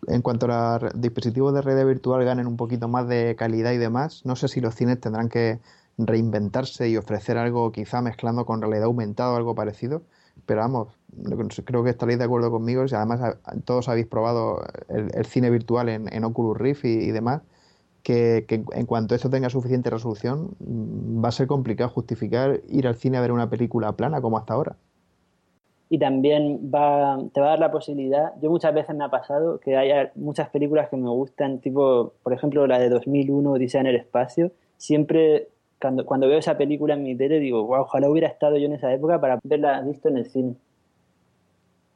en cuanto a los dispositivos de red virtual ganen un poquito más de calidad y demás, no sé si los cines tendrán que reinventarse y ofrecer algo quizá mezclando con realidad aumentada o algo parecido. Pero vamos, creo que estaréis de acuerdo conmigo. Y además, todos habéis probado el, cine virtual en, Oculus Rift y, demás. Que, en cuanto esto tenga suficiente resolución, va a ser complicado justificar ir al cine a ver una película plana como hasta ahora y también va, te va a dar la posibilidad, yo muchas veces me ha pasado que hay muchas películas que me gustan, tipo, por ejemplo, la de 2001, Dice en el Espacio, siempre cuando, cuando veo esa película en mi tele digo, wow, ojalá hubiera estado yo en esa época para verla visto en el cine.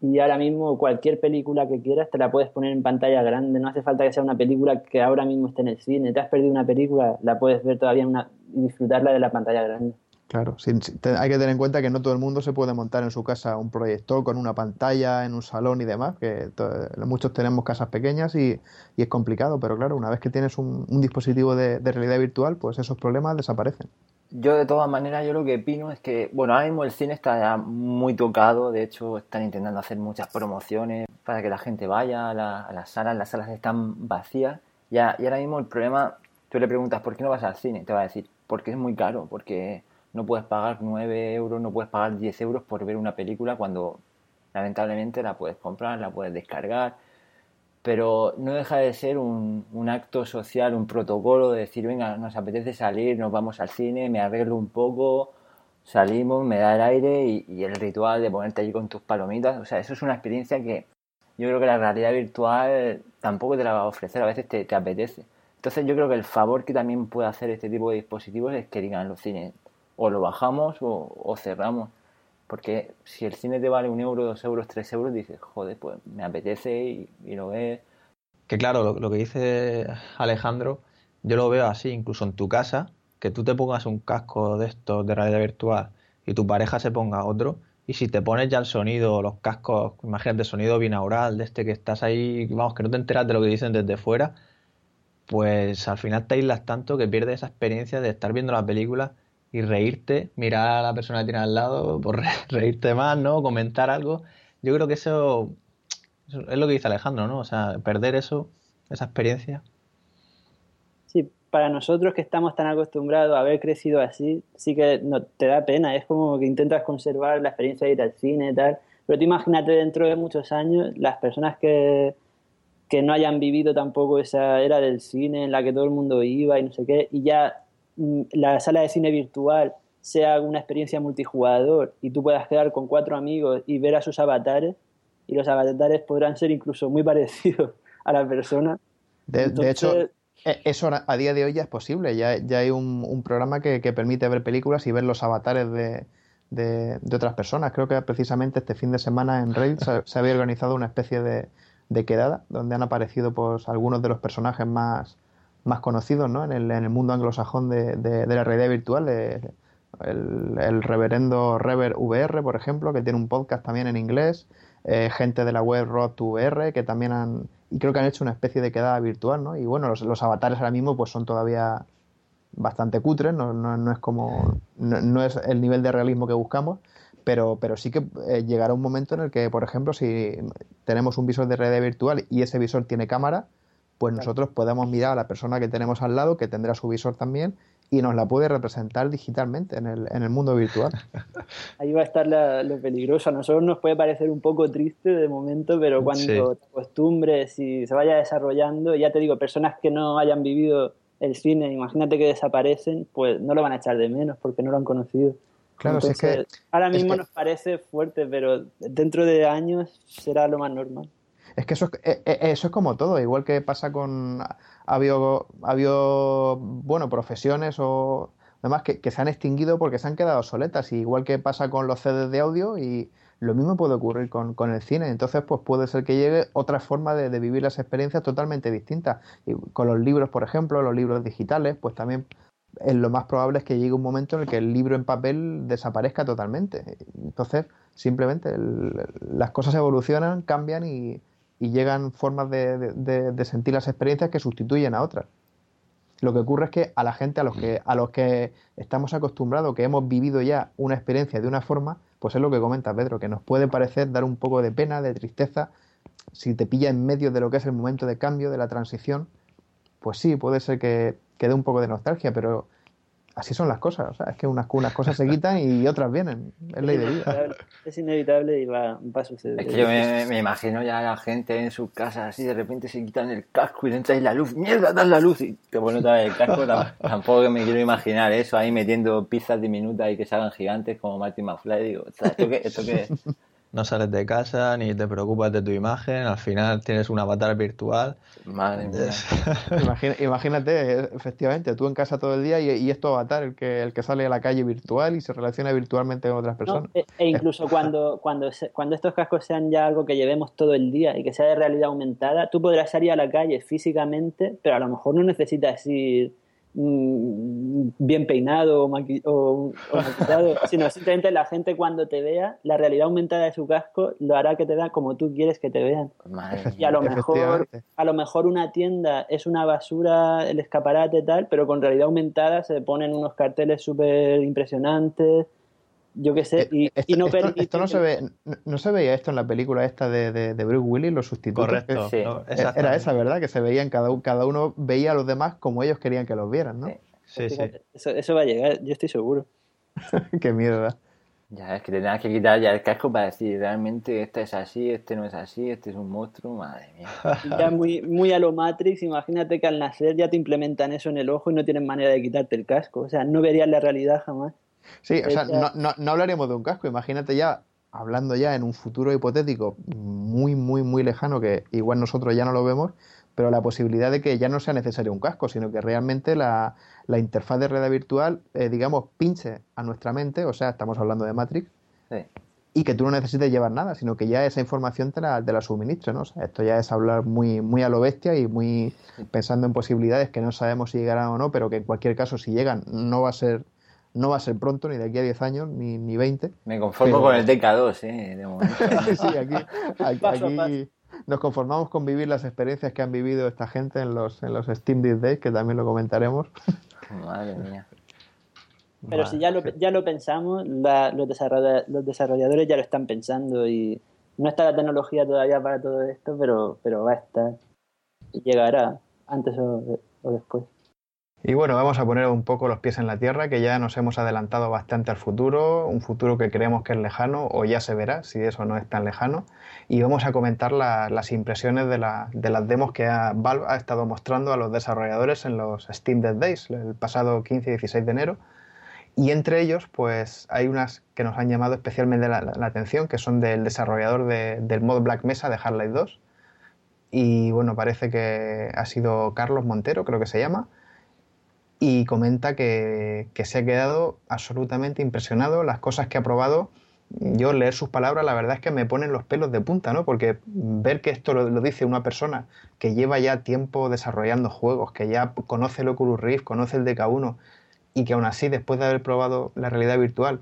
Y ahora mismo cualquier película que quieras te la puedes poner en pantalla grande, no hace falta que sea una película que ahora mismo esté en el cine, te has perdido una película, la puedes ver todavía una, y disfrutarla de la pantalla grande. Claro, hay que tener en cuenta que no todo el mundo se puede montar en su casa un proyector con una pantalla en un salón y demás, que muchos tenemos casas pequeñas y, es complicado, pero claro, una vez que tienes un, dispositivo de, realidad virtual, pues esos problemas desaparecen. Yo de todas maneras, yo lo que opino es que, bueno, ahora mismo el cine está ya muy tocado, de hecho están intentando hacer muchas promociones para que la gente vaya a, las salas, las salas están vacías, y, y ahora mismo el problema, tú le preguntas, ¿por qué no vas al cine? Te va a decir, porque es muy caro, porque no puedes pagar 9 euros, no puedes pagar 10 euros por ver una película cuando lamentablemente la puedes comprar, la puedes descargar, pero no deja de ser un, acto social, un protocolo de decir, venga, nos apetece salir, nos vamos al cine, me arreglo un poco, salimos, me da el aire y, el ritual de ponerte allí con tus palomitas, o sea, eso es una experiencia que yo creo que la realidad virtual tampoco te la va a ofrecer, a veces te, te apetece. Entonces yo creo que el favor que también puede hacer este tipo de dispositivos es que digan los cines, o lo bajamos o, cerramos. Porque si el cine te vale un euro, dos euros, tres euros, dices, joder, pues me apetece y, lo ves. Que claro, lo, que dice Alejandro, yo lo veo así, incluso en tu casa, que tú te pongas un casco de estos de realidad virtual y tu pareja se ponga otro, y si te pones ya el sonido, los cascos, imagínate, sonido binaural, de este que estás ahí, vamos, que no te enteras de lo que dicen desde fuera, pues al final te aíslas tanto que pierdes esa experiencia de estar viendo la película y reírte, mirar a la persona que tiene al lado, por reírte más, ¿no? Comentar algo. Yo creo que eso, es lo que dice Alejandro, ¿no? O sea, perder eso, esa experiencia. Sí, para nosotros que estamos tan acostumbrados a haber crecido así, sí que te da pena. Es como que intentas conservar la experiencia de ir al cine y tal. Pero tú imagínate dentro de muchos años las personas que, que no hayan vivido tampoco esa era del cine en la que todo el mundo iba y no sé qué, y ya la sala de cine virtual sea una experiencia multijugador y tú puedas quedar con cuatro amigos y ver a sus avatares, y los avatares podrán ser incluso muy parecidos a la persona. De, hecho, e, eso a día de hoy ya es posible. Ya, ya hay un, programa que, permite ver películas y ver los avatares de, de, otras personas. Creo que precisamente este fin de semana en Reddit se, había organizado una especie de, de, quedada donde han aparecido pues, algunos de los personajes más, más conocidos ¿no? en, el, en el mundo anglosajón de, de, la realidad virtual. el, el, reverendo Rever VR, por ejemplo, que tiene un podcast también en inglés. Eh, gente de la web Road VR, que también han. Y creo que han hecho una especie de quedada virtual, ¿no? Y bueno, los, los avatares ahora mismo pues son todavía bastante cutres, no, no, no es como. No, es el nivel de realismo que buscamos. Pero, pero sí que eh, llegará un momento en el que, por ejemplo, si tenemos un visor de realidad virtual y ese visor tiene cámara, pues nosotros podemos mirar a la persona que tenemos al lado, que tendrá su visor también, y nos la puede representar digitalmente en el, en el mundo virtual. Ahí va a estar lo peligroso. A nosotros nos puede parecer un poco triste de momento, pero cuando te acostumbres y se vaya desarrollando, ya te digo, personas que no hayan vivido el cine, imagínate que desaparecen, pues no lo van a echar de menos porque no lo han conocido. Claro, es que, ahora mismo nos parece fuerte, pero dentro de años será lo más normal. Es que eso es, eh, eh, eso es como todo, igual que pasa con... Ha habido, ha habido bueno, profesiones o demás que, se han extinguido porque se han quedado soletas, igual que pasa con los CDs de audio y lo mismo puede ocurrir con, con el cine. Entonces, pues puede ser que llegue otra forma de, de, vivir las experiencias totalmente distintas. Y con los libros, por ejemplo, los libros digitales, pues también es lo más probable es que llegue un momento en el que el libro en papel desaparezca totalmente. Entonces, simplemente las cosas evolucionan, cambian y, y llegan formas de, de, de, sentir las experiencias que sustituyen a otras. Lo que ocurre es que a la gente, a los que, a los que estamos acostumbrados, que hemos vivido ya una experiencia de una forma, pues es lo que comenta Pedro, que nos puede parecer dar un poco de pena, de tristeza, si te pilla en medio de lo que es el momento de cambio, de la transición, pues sí, puede ser que, que dé un poco de nostalgia, pero así son las cosas. O sea, es que unas, unas cosas se quitan y otras vienen. Es ley de vida. Es inevitable y va, va a suceder. Es que yo me, me, imagino ya a la gente en su casa así, de repente se quitan el casco y le entra ahí la luz. ¡Mierda, dan la luz! Y te pones otra vez el casco. Tampoco que me quiero imaginar eso ahí metiendo pizzas diminutas y que se hagan gigantes como Martin McFly. Digo, ¿esto qué, esto qué es? No sales de casa ni te preocupas de tu imagen, al final tienes un avatar virtual. Madre mía. imagínate, efectivamente, tú en casa todo el día y, y, es tu avatar el que, el que sale a la calle virtual y se relaciona virtualmente con otras personas. No, e, e, incluso cuando, cuando, cuando estos cascos sean ya algo que llevemos todo el día y que sea de realidad aumentada, tú podrás salir a la calle físicamente, pero a lo mejor no necesitas ir Mm, bien peinado o, maqui o, o maquillado, sino simplemente la gente cuando te vea, la realidad aumentada de su casco lo hará que te vea como tú quieres que te vean. Madre y a lo mejor, a lo mejor una tienda es una basura, el escaparate tal, pero con realidad aumentada se ponen unos carteles súper impresionantes yo qué sé, y, esto, y no esto, esto no, se ve, no, no, se veía esto en la película esta de, de, de Bruce Willis, los sustitutos. Correcto. Sí. No, era esa, ¿verdad? Que se veían, cada, cada uno veía a los demás como ellos querían que los vieran, ¿no? Sí, sí. Eso, eso va a llegar, yo estoy seguro. Qué mierda. Ya, es que tendrás que quitar ya el casco para decir realmente este es así, este no es así, este es un monstruo, madre mía. Ya muy, muy a lo Matrix, imagínate que al nacer ya te implementan eso en el ojo y no tienen manera de quitarte el casco. O sea, no verías la realidad jamás. Sí, o sea, no, no, no hablaríamos de un casco, imagínate ya, hablando ya en un futuro hipotético muy, muy, muy lejano, que igual nosotros ya no lo vemos, pero la posibilidad de que ya no sea necesario un casco, sino que realmente la, la interfaz de red virtual, eh, digamos, pinche a nuestra mente, o sea, estamos hablando de Matrix, Sí. y que tú no necesites llevar nada, sino que ya esa información te la, te la suministre, ¿no? O sea, esto ya es hablar muy, muy a lo bestia y muy pensando en posibilidades que no sabemos si llegarán o no, pero que en cualquier caso, si llegan, no va a ser no va a ser pronto, ni de aquí a 10 años, ni, ni 20. Me conformo Pero- con el DK2, ¿eh? De momento. sí, aquí, aquí, Paso, aquí nos conformamos con vivir las experiencias que han vivido esta gente en los, en los Steam Deep Days, que también lo comentaremos. Madre mía. Pero Vale. si ya lo, ya lo pensamos, la- los, desarrolla- los desarrolladores ya lo están pensando y no está la tecnología todavía para todo esto, pero, pero va a estar. Y llegará antes o, o después. Y bueno, vamos a poner un poco los pies en la tierra, que ya nos hemos adelantado bastante al futuro, un futuro que creemos que es lejano, o ya se verá si eso no es tan lejano. Y vamos a comentar la- las impresiones de, la- de las demos que ha- Valve ha estado mostrando a los desarrolladores en los Steam Dead Days, el pasado 15 y 16 de enero. Y entre ellos, pues hay unas que nos han llamado especialmente la, atención, que son del desarrollador de- del mod Black Mesa de Half-Life 2. Y bueno, parece que ha sido Carlos Montero, creo que se llama y comenta que, que se ha quedado absolutamente impresionado. Las cosas que ha probado, yo leer sus palabras, la verdad es que me ponen los pelos de punta, ¿no? Porque ver que esto lo, dice una persona que lleva ya tiempo desarrollando juegos, que ya conoce el Oculus Rift, conoce el DK1 y que aún así, después de haber probado la realidad virtual,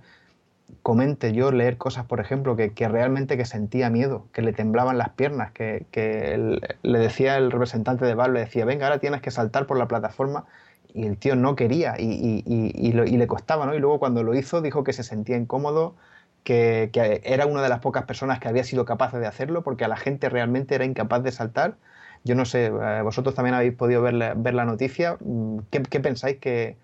comente yo leer cosas, por ejemplo, que, que realmente que sentía miedo, que le temblaban las piernas, que, que le decía el representante de Valve, le decía, venga, ahora tienes que saltar por la plataforma y el tío no quería y, y- y- le costaba, ¿no? Y luego cuando lo hizo dijo que se sentía incómodo, que, que era una de las pocas personas que había sido capaz de hacerlo porque a la gente realmente era incapaz de saltar. Yo no sé, eh, vosotros también habéis podido ver la, ver la noticia. Mm, ¿Qué, qué pensáis que,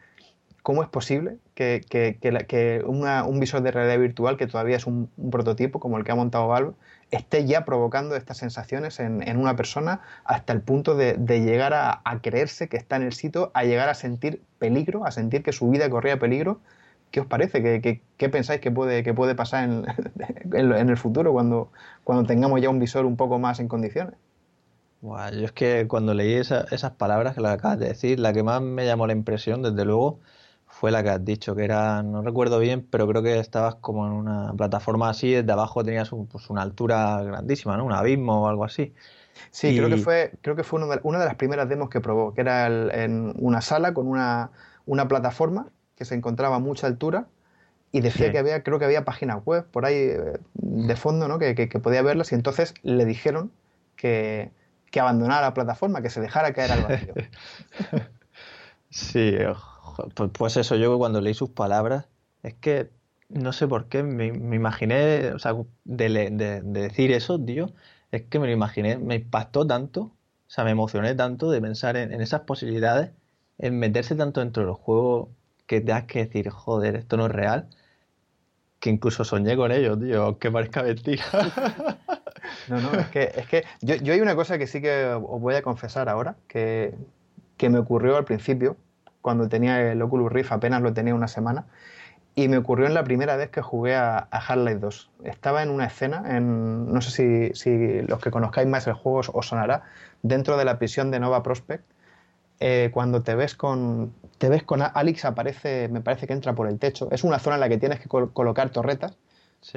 cómo es posible que, que- que una- un visor de realidad virtual, que todavía es un, un prototipo como el que ha montado Valve, esté ya provocando estas sensaciones en, una persona hasta el punto de, llegar a, creerse que está en el sitio, a llegar a sentir peligro, a sentir que su vida corría peligro. ¿Qué os parece? ¿Qué, pensáis que puede, que puede pasar en, en, el futuro cuando, cuando tengamos ya un visor un poco más en condiciones? yo es que cuando leí esas palabras que lo acabas de decir, la que más me llamó la impresión, desde luego, fue la que has dicho, que era, no recuerdo bien, pero creo que estabas como en una plataforma así, desde abajo tenías pues, una altura grandísima, ¿no? Un abismo o algo así. Sí, creo que fue, creo que fue una de, las primeras demos que probó, que era en una sala con una, plataforma que se encontraba a mucha altura y decía que había, creo que había páginas web por ahí eh, de fondo, ¿no? Que, que, podía verlas y entonces le dijeron que, que abandonara la plataforma, que se dejara caer al vacío. sí, pues, pues eso, yo cuando leí sus palabras, es que no sé por qué, me, imaginé, o sea, de, decir eso, tío, es que me lo imaginé, me impactó tanto, o sea, me emocioné tanto de pensar en, esas posibilidades, en meterse tanto dentro de los juegos que te has que decir, joder, esto no es real, que incluso soñé con ello, tío, aunque parezca mentira. No, no, es que, es que yo, yo, hay una cosa que sí que os voy a confesar ahora, que, que me ocurrió al principio, cuando tenía el Oculus Rift, apenas lo tenía una semana, y me ocurrió en la primera vez que jugué a, a Half-Life 2. Estaba en una escena, en, no sé si, si, los que conozcáis más el juego os, sonará, dentro de la prisión de Nova Prospect, eh, cuando te ves con te ves con Alex aparece, me parece que entra por el techo. Es una zona en la que tienes que colocar torretas.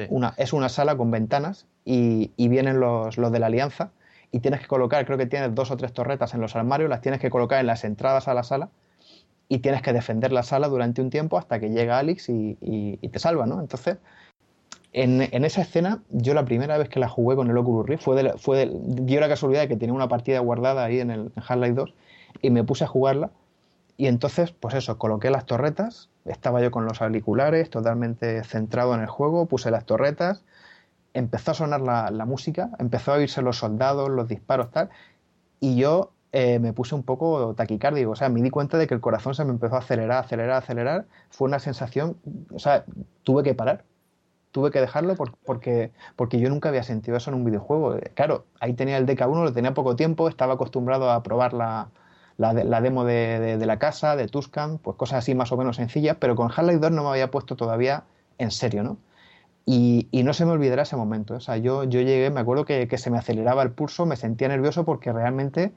Una, es una sala con ventanas y, y vienen los, los, de la Alianza y tienes que colocar, creo que tienes dos o tres torretas en los armarios, las tienes que colocar en las entradas a la sala y tienes que defender la sala durante un tiempo hasta que llega Alex y, te salva, ¿no? Entonces, en, esa escena, yo la primera vez que la jugué con el Oculus Rift fue, de, fue dio la casualidad de que tenía una partida guardada ahí en el Half-Life 2 y me puse a jugarla y entonces, pues eso, coloqué las torretas, estaba yo con los auriculares totalmente centrado en el juego, puse las torretas, empezó a sonar la, la música, empezó a oírse los soldados, los disparos, tal, y yo eh, me puse un poco taquicárdico. O sea, me di cuenta de que el corazón se me empezó a acelerar, acelerar, acelerar. Fue una sensación, o sea, tuve que parar. Tuve que dejarlo porque, porque yo nunca había sentido eso en un videojuego. Claro, ahí tenía el DK1, lo tenía poco tiempo, estaba acostumbrado a probar la, la, demo de, de, la casa, de Tuscan, pues cosas así más o menos sencillas, pero con Half-Life 2 no me había puesto todavía en serio, ¿no? Y, y, no se me olvidará ese momento. O sea, yo, yo llegué, me acuerdo que, que, se me aceleraba el pulso, me sentía nervioso porque realmente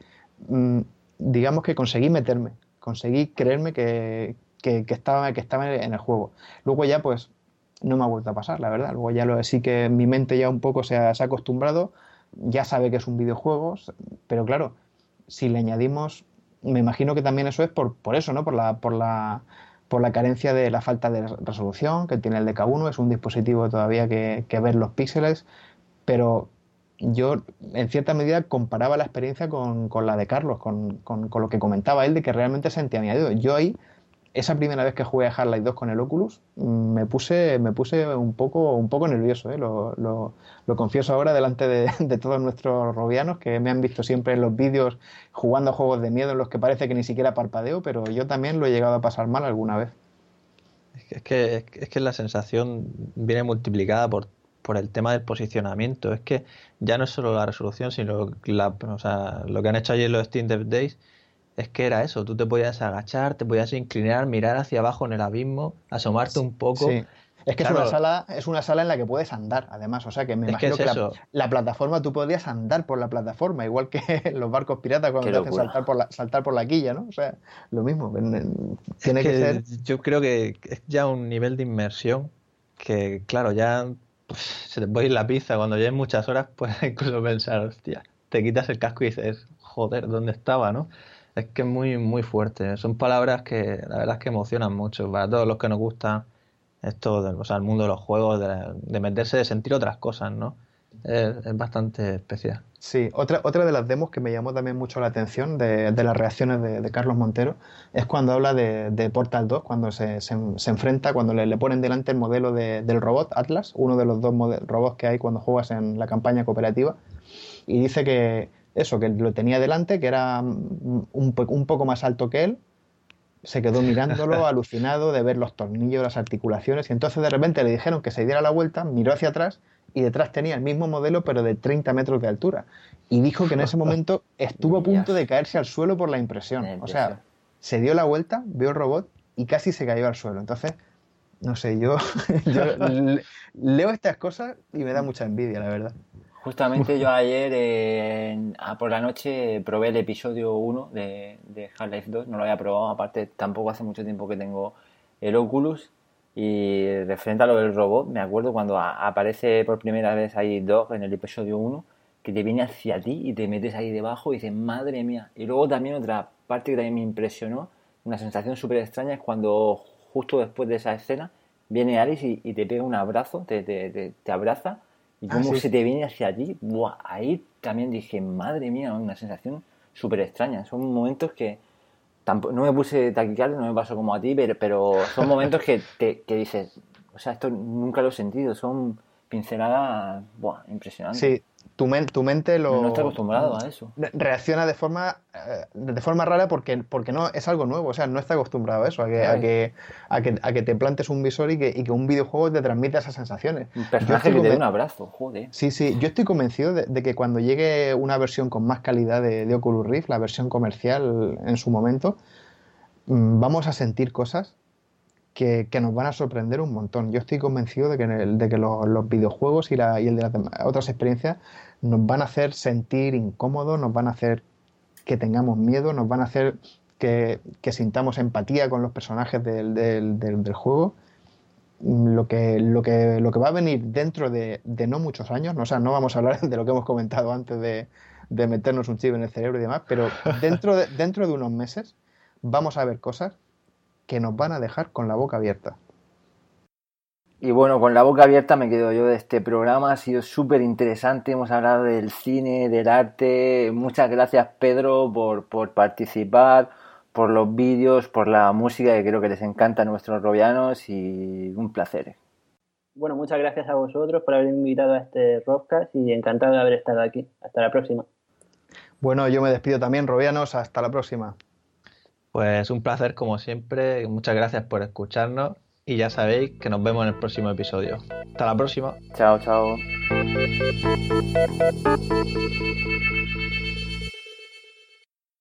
digamos que conseguí meterme, conseguí creerme que, estaba, que estaba en el juego. Luego ya pues no me ha vuelto a pasar, la verdad. Luego ya lo, sí que mi mente ya un poco se ha, acostumbrado, ya sabe que es un videojuego, pero claro, si le añadimos, me imagino que también eso es por, por eso, ¿no? Por la, por la por la carencia de la falta de resolución que tiene el DK1, es un dispositivo todavía que, que ver los píxeles, pero yo en cierta medida comparaba la experiencia con, la de Carlos, con, lo que comentaba él de que realmente sentía añadido. Yo ahí, esa primera vez que jugué a Half-Life 2 con el Oculus, me puse, me puse un, poco, un poco nervioso, ¿eh? lo, lo, confieso ahora delante de, todos nuestros robianos que me han visto siempre en los vídeos jugando juegos de miedo en los que parece que ni siquiera parpadeo, pero yo también lo he llegado a pasar mal alguna vez. Es que, es que la sensación viene multiplicada por por el tema del posicionamiento. Es que ya no es solo la resolución, sino la, o sea, lo que han hecho ayer los Steam Dev Days es que era eso. Tú te podías agachar, te podías inclinar, mirar hacia abajo en el abismo, asomarte un poco. Sí. Es que es una sala, es una sala en la que puedes andar, además. O sea que me imagino que, la, plataforma, tú podías andar por la plataforma, igual que los barcos piratas cuando te hacen saltar por la, saltar por la quilla, ¿no? O sea, lo mismo. Tiene que, ser. Yo creo que es ya un nivel de inmersión que, claro, ya se te puede ir la pizza. Cuando lleves muchas horas, puedes incluso pensar, hostia, te quitas el casco y dices, joder, ¿dónde estaba, no? Es que es muy, muy fuerte. Son palabras que la verdad es que emocionan mucho. Para todos los que nos gusta esto, o sea, el mundo de los juegos, de meterse, de sentir otras cosas, ¿no? Es, bastante especial. Sí, otra, otra de las demos que me llamó también mucho la atención de, las reacciones de, Carlos Montero es cuando habla de, Portal 2, cuando se, se, enfrenta, cuando le, le, ponen delante el modelo del robot Atlas, uno de los dos robots que hay cuando juegas en la campaña cooperativa, y dice que eso, que lo tenía delante, que era un, un poco más alto que él, se quedó mirándolo, alucinado de ver los tornillos, las articulaciones, y entonces de repente le dijeron que se diera la vuelta, miró hacia atrás y detrás tenía el mismo modelo pero de 30 metros de altura. Y dijo que en ese momento estuvo a punto de caerse al suelo por la impresión. O sea, se dio la vuelta, vio el robot y casi se cayó al suelo. Entonces, no sé, yo, leo estas cosas y me da mucha envidia, la verdad. Justamente yo ayer por la noche probé el episodio 1 de, de Half-Life 2, no lo había probado, aparte tampoco hace mucho tiempo que tengo el Oculus y referente a lo del robot, me acuerdo cuando aparece por primera vez ahí Dog en el episodio 1, que te viene hacia ti y te metes ahí debajo y dices, madre mía. Y luego también otra parte que también me impresionó, una sensación súper extraña, es cuando justo después de esa escena viene Alice y, te pega un abrazo, te, te, te, abraza y cómo ah, se te viene hacia ti. Buah, ahí también dije, madre mía, una sensación súper extraña. Son momentos que no me puse taquicardia, no me pasó como a ti, pero, son momentos que, que dices, o sea, esto nunca lo he sentido, son pinceladas, impresionantes. Sí, tu, tu mente lo... No está acostumbrado a eso. Reacciona de forma, eh, de forma rara porque, porque no es algo nuevo, o sea, no está acostumbrado a eso, a que, a que, a que, a que, te plantes un visor y que, y que un videojuego te transmita esas sensaciones. Un personaje que te dé un abrazo, joder. Sí, sí, yo estoy convencido de, que cuando llegue una versión con más calidad de, de Oculus Rift, la versión comercial en su momento, mm, vamos a sentir cosas que, nos van a sorprender un montón. Yo estoy convencido de que, de que los, videojuegos y, la, y el de las otras experiencias nos van a hacer sentir incómodos, nos van a hacer que tengamos miedo, nos van a hacer que, sintamos empatía con los personajes del, del, juego. Lo que, lo, que, lo que va a venir dentro de, no muchos años, no, o sea, no vamos a hablar de lo que hemos comentado antes de, de meternos un chip en el cerebro y demás, pero dentro de, dentro de unos meses vamos a ver cosas que nos van a dejar con la boca abierta. Y bueno, con la boca abierta me quedo yo de este programa, ha sido súper interesante, hemos hablado del cine, del arte, muchas gracias Pedro por, por participar, por los vídeos, por la música que creo que les encanta a nuestros robianos y un placer. Bueno, muchas gracias a vosotros por haber invitado a este podcast y encantado de haber estado aquí. Hasta la próxima. Bueno, yo me despido también, robianos, hasta la próxima. Pues un placer como siempre, muchas gracias por escucharnos y ya sabéis que nos vemos en el próximo episodio. Hasta la próxima. Chao, chao.